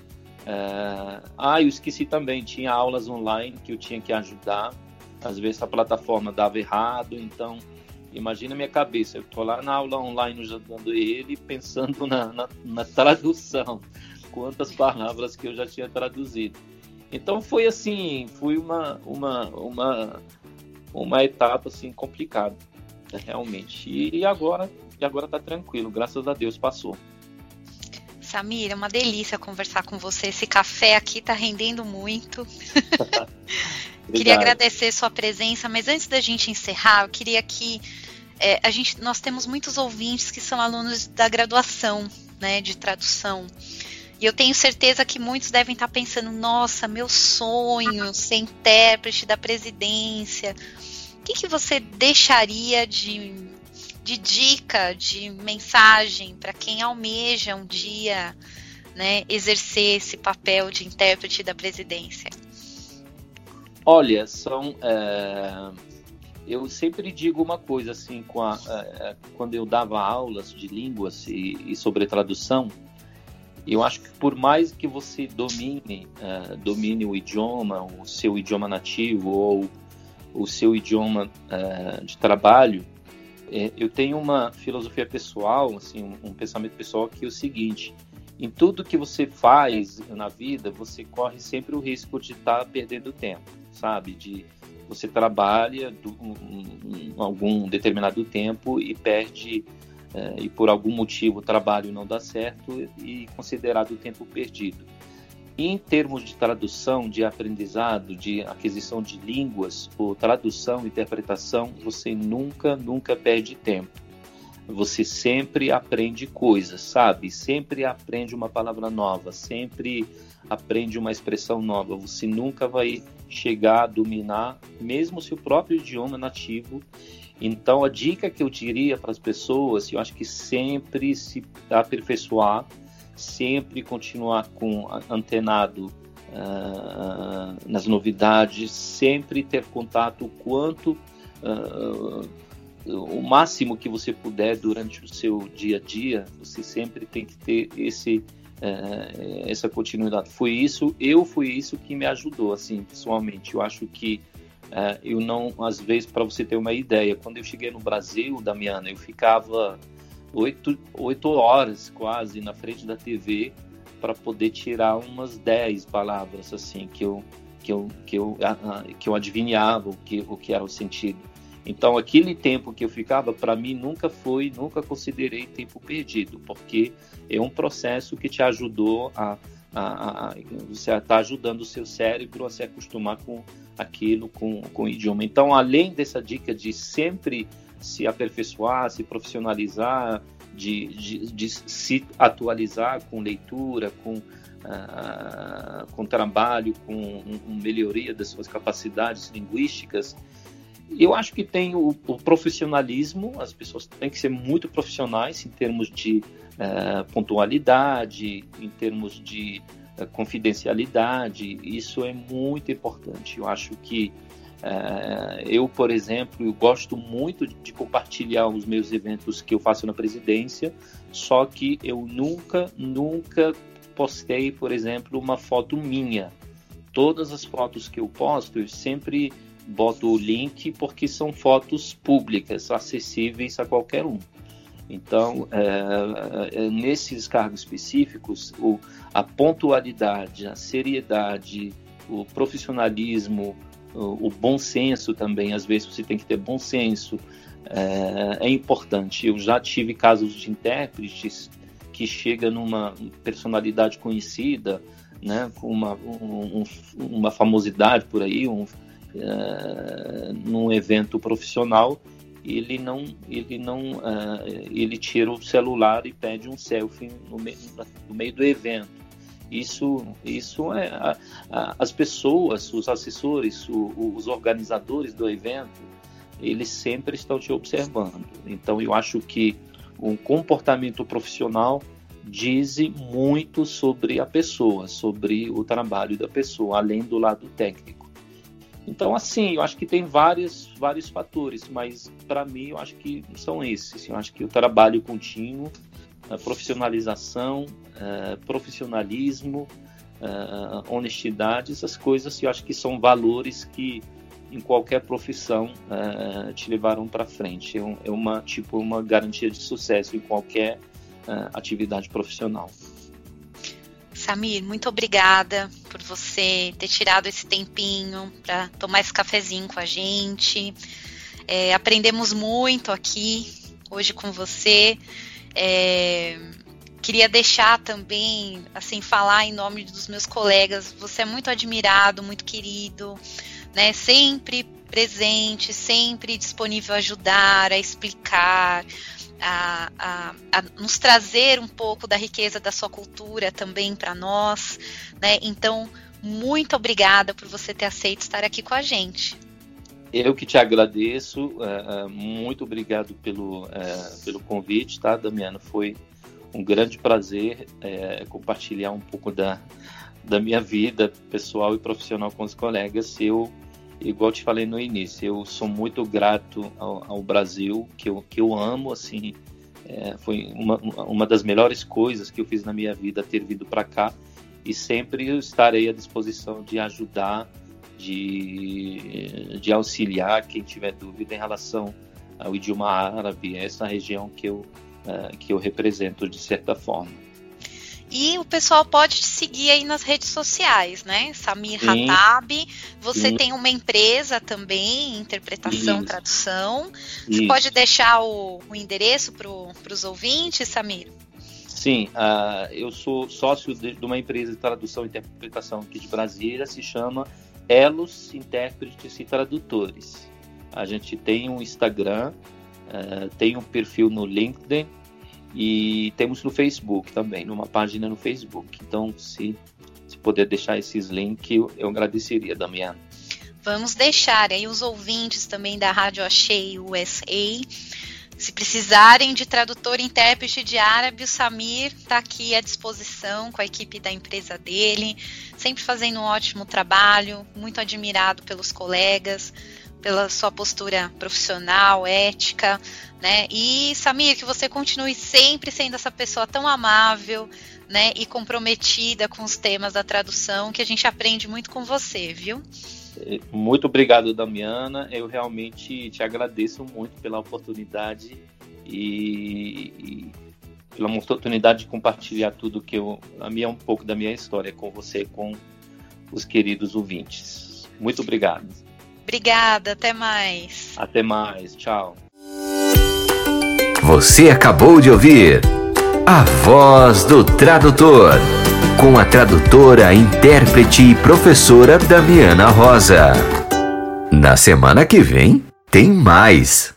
É, Ah, eu esqueci também, tinha aulas online que eu tinha que ajudar. Às vezes a plataforma dava errado, então imagina minha cabeça. Eu tô lá na aula online ajudando ele, pensando na, na, na tradução, quantas palavras que eu já tinha traduzido. Então foi assim, foi uma, uma, uma, uma etapa assim complicada, realmente. E, e agora, e agora tá tranquilo, graças a Deus passou. Samir, é uma delícia conversar com você. Esse café aqui tá rendendo muito. Queria agradecer sua presença, mas antes da gente encerrar, eu queria que é, a gente, nós temos muitos ouvintes que são alunos da graduação, né, de tradução. E eu tenho certeza que muitos devem estar pensando: nossa, meu sonho ser intérprete da presidência. O que, que você deixaria de, de dica, de mensagem para quem almeja um dia né, exercer esse papel de intérprete da presidência? Olha, são. é, Eu sempre digo uma coisa assim, com a- é, quando eu dava aulas de línguas e, e sobre tradução, eu acho que por mais que você domine, é, domine o idioma, o seu idioma nativo ou o seu idioma é, de trabalho, é, eu tenho uma filosofia pessoal, assim, um, um pensamento pessoal que é o seguinte: em tudo que você faz na vida, você corre sempre o risco de estar perdendo tempo, sabe? De você trabalha do, um, um, algum determinado tempo e perde eh, e por algum motivo o trabalho não dá certo e considerado tempo perdido. E em termos de tradução, de aprendizado, de aquisição de línguas, ou tradução, interpretação, você nunca, nunca perde tempo você sempre aprende coisas, sabe? Sempre aprende uma palavra nova, sempre aprende uma expressão nova. Você nunca vai chegar a dominar, mesmo se o próprio idioma é nativo. Então, a dica que eu diria para as pessoas, eu acho que sempre se aperfeiçoar, sempre continuar com antenado uh, nas novidades, sempre ter contato quanto uh, o máximo que você puder durante o seu dia a dia, você sempre tem que ter esse uh, essa continuidade. Foi isso, eu fui isso que me ajudou, assim, pessoalmente. Eu acho que uh, eu não, às vezes, para você ter uma ideia, quando eu cheguei no Brasil, Damiana, eu ficava oito, oito horas quase na frente da TV para poder tirar umas dez palavras assim que eu que eu que eu que eu adivinhava o que o que era o sentido. Então, aquele tempo que eu ficava, para mim, nunca foi, nunca considerei tempo perdido, porque é um processo que te ajudou a. a, a você está ajudando o seu cérebro a se acostumar com aquilo, com, com o idioma. Então, além dessa dica de sempre se aperfeiçoar, se profissionalizar, de, de, de se atualizar com leitura, com, uh, com trabalho, com um, melhoria das suas capacidades linguísticas, eu acho que tem o, o, profissionalismo, as pessoas têm que ser muito profissionais em termos de pontualidade, em termos de uh, confidencialidade, isso é muito importante. Eu acho que uh, eu, por exemplo, eu gosto muito de compartilhar os meus eventos que eu faço na presidência, só que eu nunca, nunca postei, por exemplo, uma foto minha. Todas as fotos que eu posto, eu sempre boto o link porque são fotos públicas, acessíveis a qualquer um. Então, é, é, nesses cargos específicos, o, a pontualidade, a seriedade, o profissionalismo, o, o, bom senso também, às vezes você tem que ter bom senso, é, é importante. Eu já tive casos de intérpretes que chega numa personalidade conhecida, né, com uma, um, uma famosidade por aí, um, uh, num evento profissional, ele não, ele não, uh, ele tira o celular e pede um selfie no meio, no meio do evento. Isso, isso é a, a, as pessoas, os assessores, o, os organizadores do evento, eles sempre estão te observando. Então, eu acho que um comportamento profissional diz muito sobre a pessoa, sobre o trabalho da pessoa, além do lado técnico. Então, assim, eu acho que tem vários, vários fatores, mas para mim eu acho que são esses. Eu acho que o trabalho contínuo, a profissionalização, a profissionalismo, a honestidade, essas coisas eu acho que são valores que em qualquer profissão uh, te levaram para frente. É, é, uma tipo uma garantia de sucesso em qualquer atividade profissional. Samir, muito obrigada por você ter tirado esse tempinho para tomar esse cafezinho com a gente. É, aprendemos muito aqui hoje com você. É, queria deixar também, assim, falar em nome dos meus colegas. Você é muito admirado, muito querido, né? Sempre presente, sempre disponível a ajudar, a explicar, a, a, a, nos trazer um pouco da riqueza da sua cultura também para nós, né? Então, muito obrigada por você ter aceito estar aqui com a gente. Eu que te agradeço, uh, muito obrigado pelo, uh, pelo convite, tá, Damiano? Foi um grande prazer compartilhar um pouco da, da minha vida pessoal e profissional com os colegas. Eu igual te falei no início, eu sou muito grato ao, ao Brasil, que eu, que eu amo, assim, é, foi uma, uma das melhores coisas que eu fiz na minha vida ter vindo para cá e sempre estarei à disposição de ajudar, de, de auxiliar quem tiver dúvida em relação ao idioma árabe, essa região que eu, uh, que eu represento de certa forma. E o pessoal pode te seguir aí nas redes sociais, né? Samir Sim. Hatab. Você Sim. tem uma empresa também, interpretação, Isso. tradução. Você Isso. pode deixar o, o endereço para os ouvintes, Samir? Sim, uh, eu sou sócio de, de, uma empresa de tradução e interpretação aqui de Brasília, se chama Elos Intérpretes e Tradutores. A gente tem um Instagram, uh, tem um perfil no LinkedIn, e temos no Facebook também, numa página no Facebook. Então, se, se puder deixar esses links, eu, agradeceria, Damiano. Vamos deixar aí os ouvintes também da Rádio Achei USA. Se precisarem de tradutor e intérprete de árabe, o Samir está aqui à disposição com a equipe da empresa dele, sempre fazendo um ótimo trabalho, muito admirado pelos colegas pela sua postura profissional, ética, né? E Samir, que você continue sempre sendo essa pessoa tão amável, né, e comprometida com os temas da tradução, que a gente aprende muito com você, viu? Muito obrigado, Damiana. Eu realmente te agradeço muito pela oportunidade e, e pela oportunidade de compartilhar tudo que eu, a minha um pouco da minha história com você, com os queridos ouvintes. Muito obrigado. Obrigada, até mais. Até mais, tchau. Você acabou de ouvir A Voz do Tradutor, com a tradutora, intérprete e professora Damiana Rosa. Na semana que vem, tem mais.